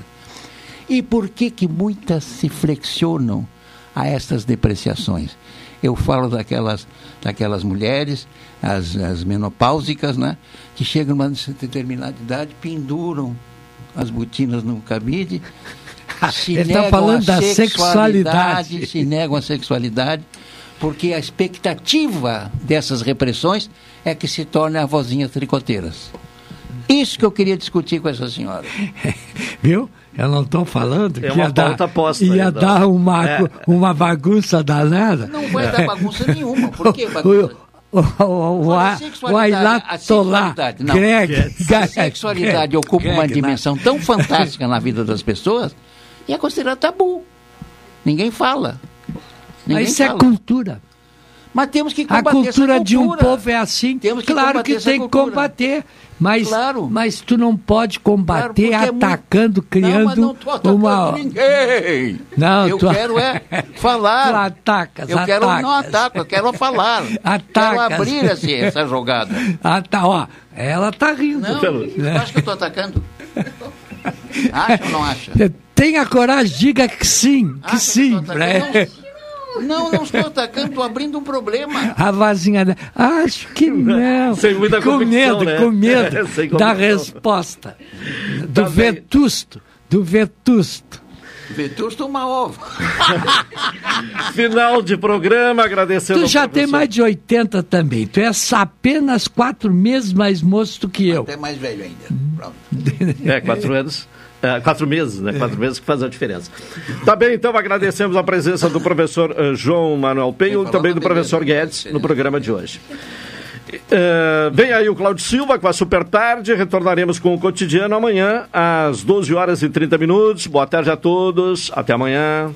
E por que que muitas se flexionam a estas depreciações? Eu falo daquelas, daquelas mulheres, as, as menopáusicas, né, que chegam numa determinada idade, penduram as botinas no cabide, se Ele tá negam falando a da sexualidade, sexualidade. se negam a sexualidade, porque a expectativa dessas repressões é que se tornem avózinhas tricoteiras. Isso que eu queria discutir com essa senhora. Viu? Eu não estou falando É que ia dar, posta ia então. dar uma, É. uma bagunça danada. Não vai dar bagunça nenhuma. Por que bagunça? O, o, o, a a- sexualidade- o a não. Greg, A sexualidade ocupa uma Greg, dimensão tão fantástica na vida das pessoas e é considerado tabu. Ninguém fala. Ninguém Mas isso é fala. cultura. Mas temos que A combater cultura, essa de um cultura. povo é assim. Temos que claro que tem que cultura. combater. Mas, Claro. mas tu não pode combater Claro, é atacando, Não, criando mas não tô atacando uma. ninguém. Não, eu tu- quero é falar. Tu atacas, eu quero atacas. não ataco, eu quero falar. Quero Atacas. abrir essa, essa jogada. Ah, tá, ó. Ela tá rindo. Não, tu acha que eu estou atacando? Acha ou não acha? Tenha coragem, diga que sim, que Acha sim. eu tô atacando? Não, não estou atacando, estou abrindo um problema. A vazinha dela. Acho que não. Sem muita com medo, né? com medo da resposta. Do Tá bem. vetusto. Do vetusto. Vetusto uma ova. Final de programa, agradecendo Tu já tem mais de 80 também. Tu és apenas quatro meses mais moço do que eu. Até mais velho ainda. Pronto. É, quatro anos. É, quatro meses, né? Quatro meses que faz a diferença. Tá bem, então agradecemos a presença do professor eh, João Manuel Penho e também do professor Guedes no programa de hoje. Eh, vem aí o Cláudio Silva com a Super Tarde. Retornaremos com o cotidiano amanhã, às 12 horas e 30 minutos. Boa tarde a todos. Até amanhã.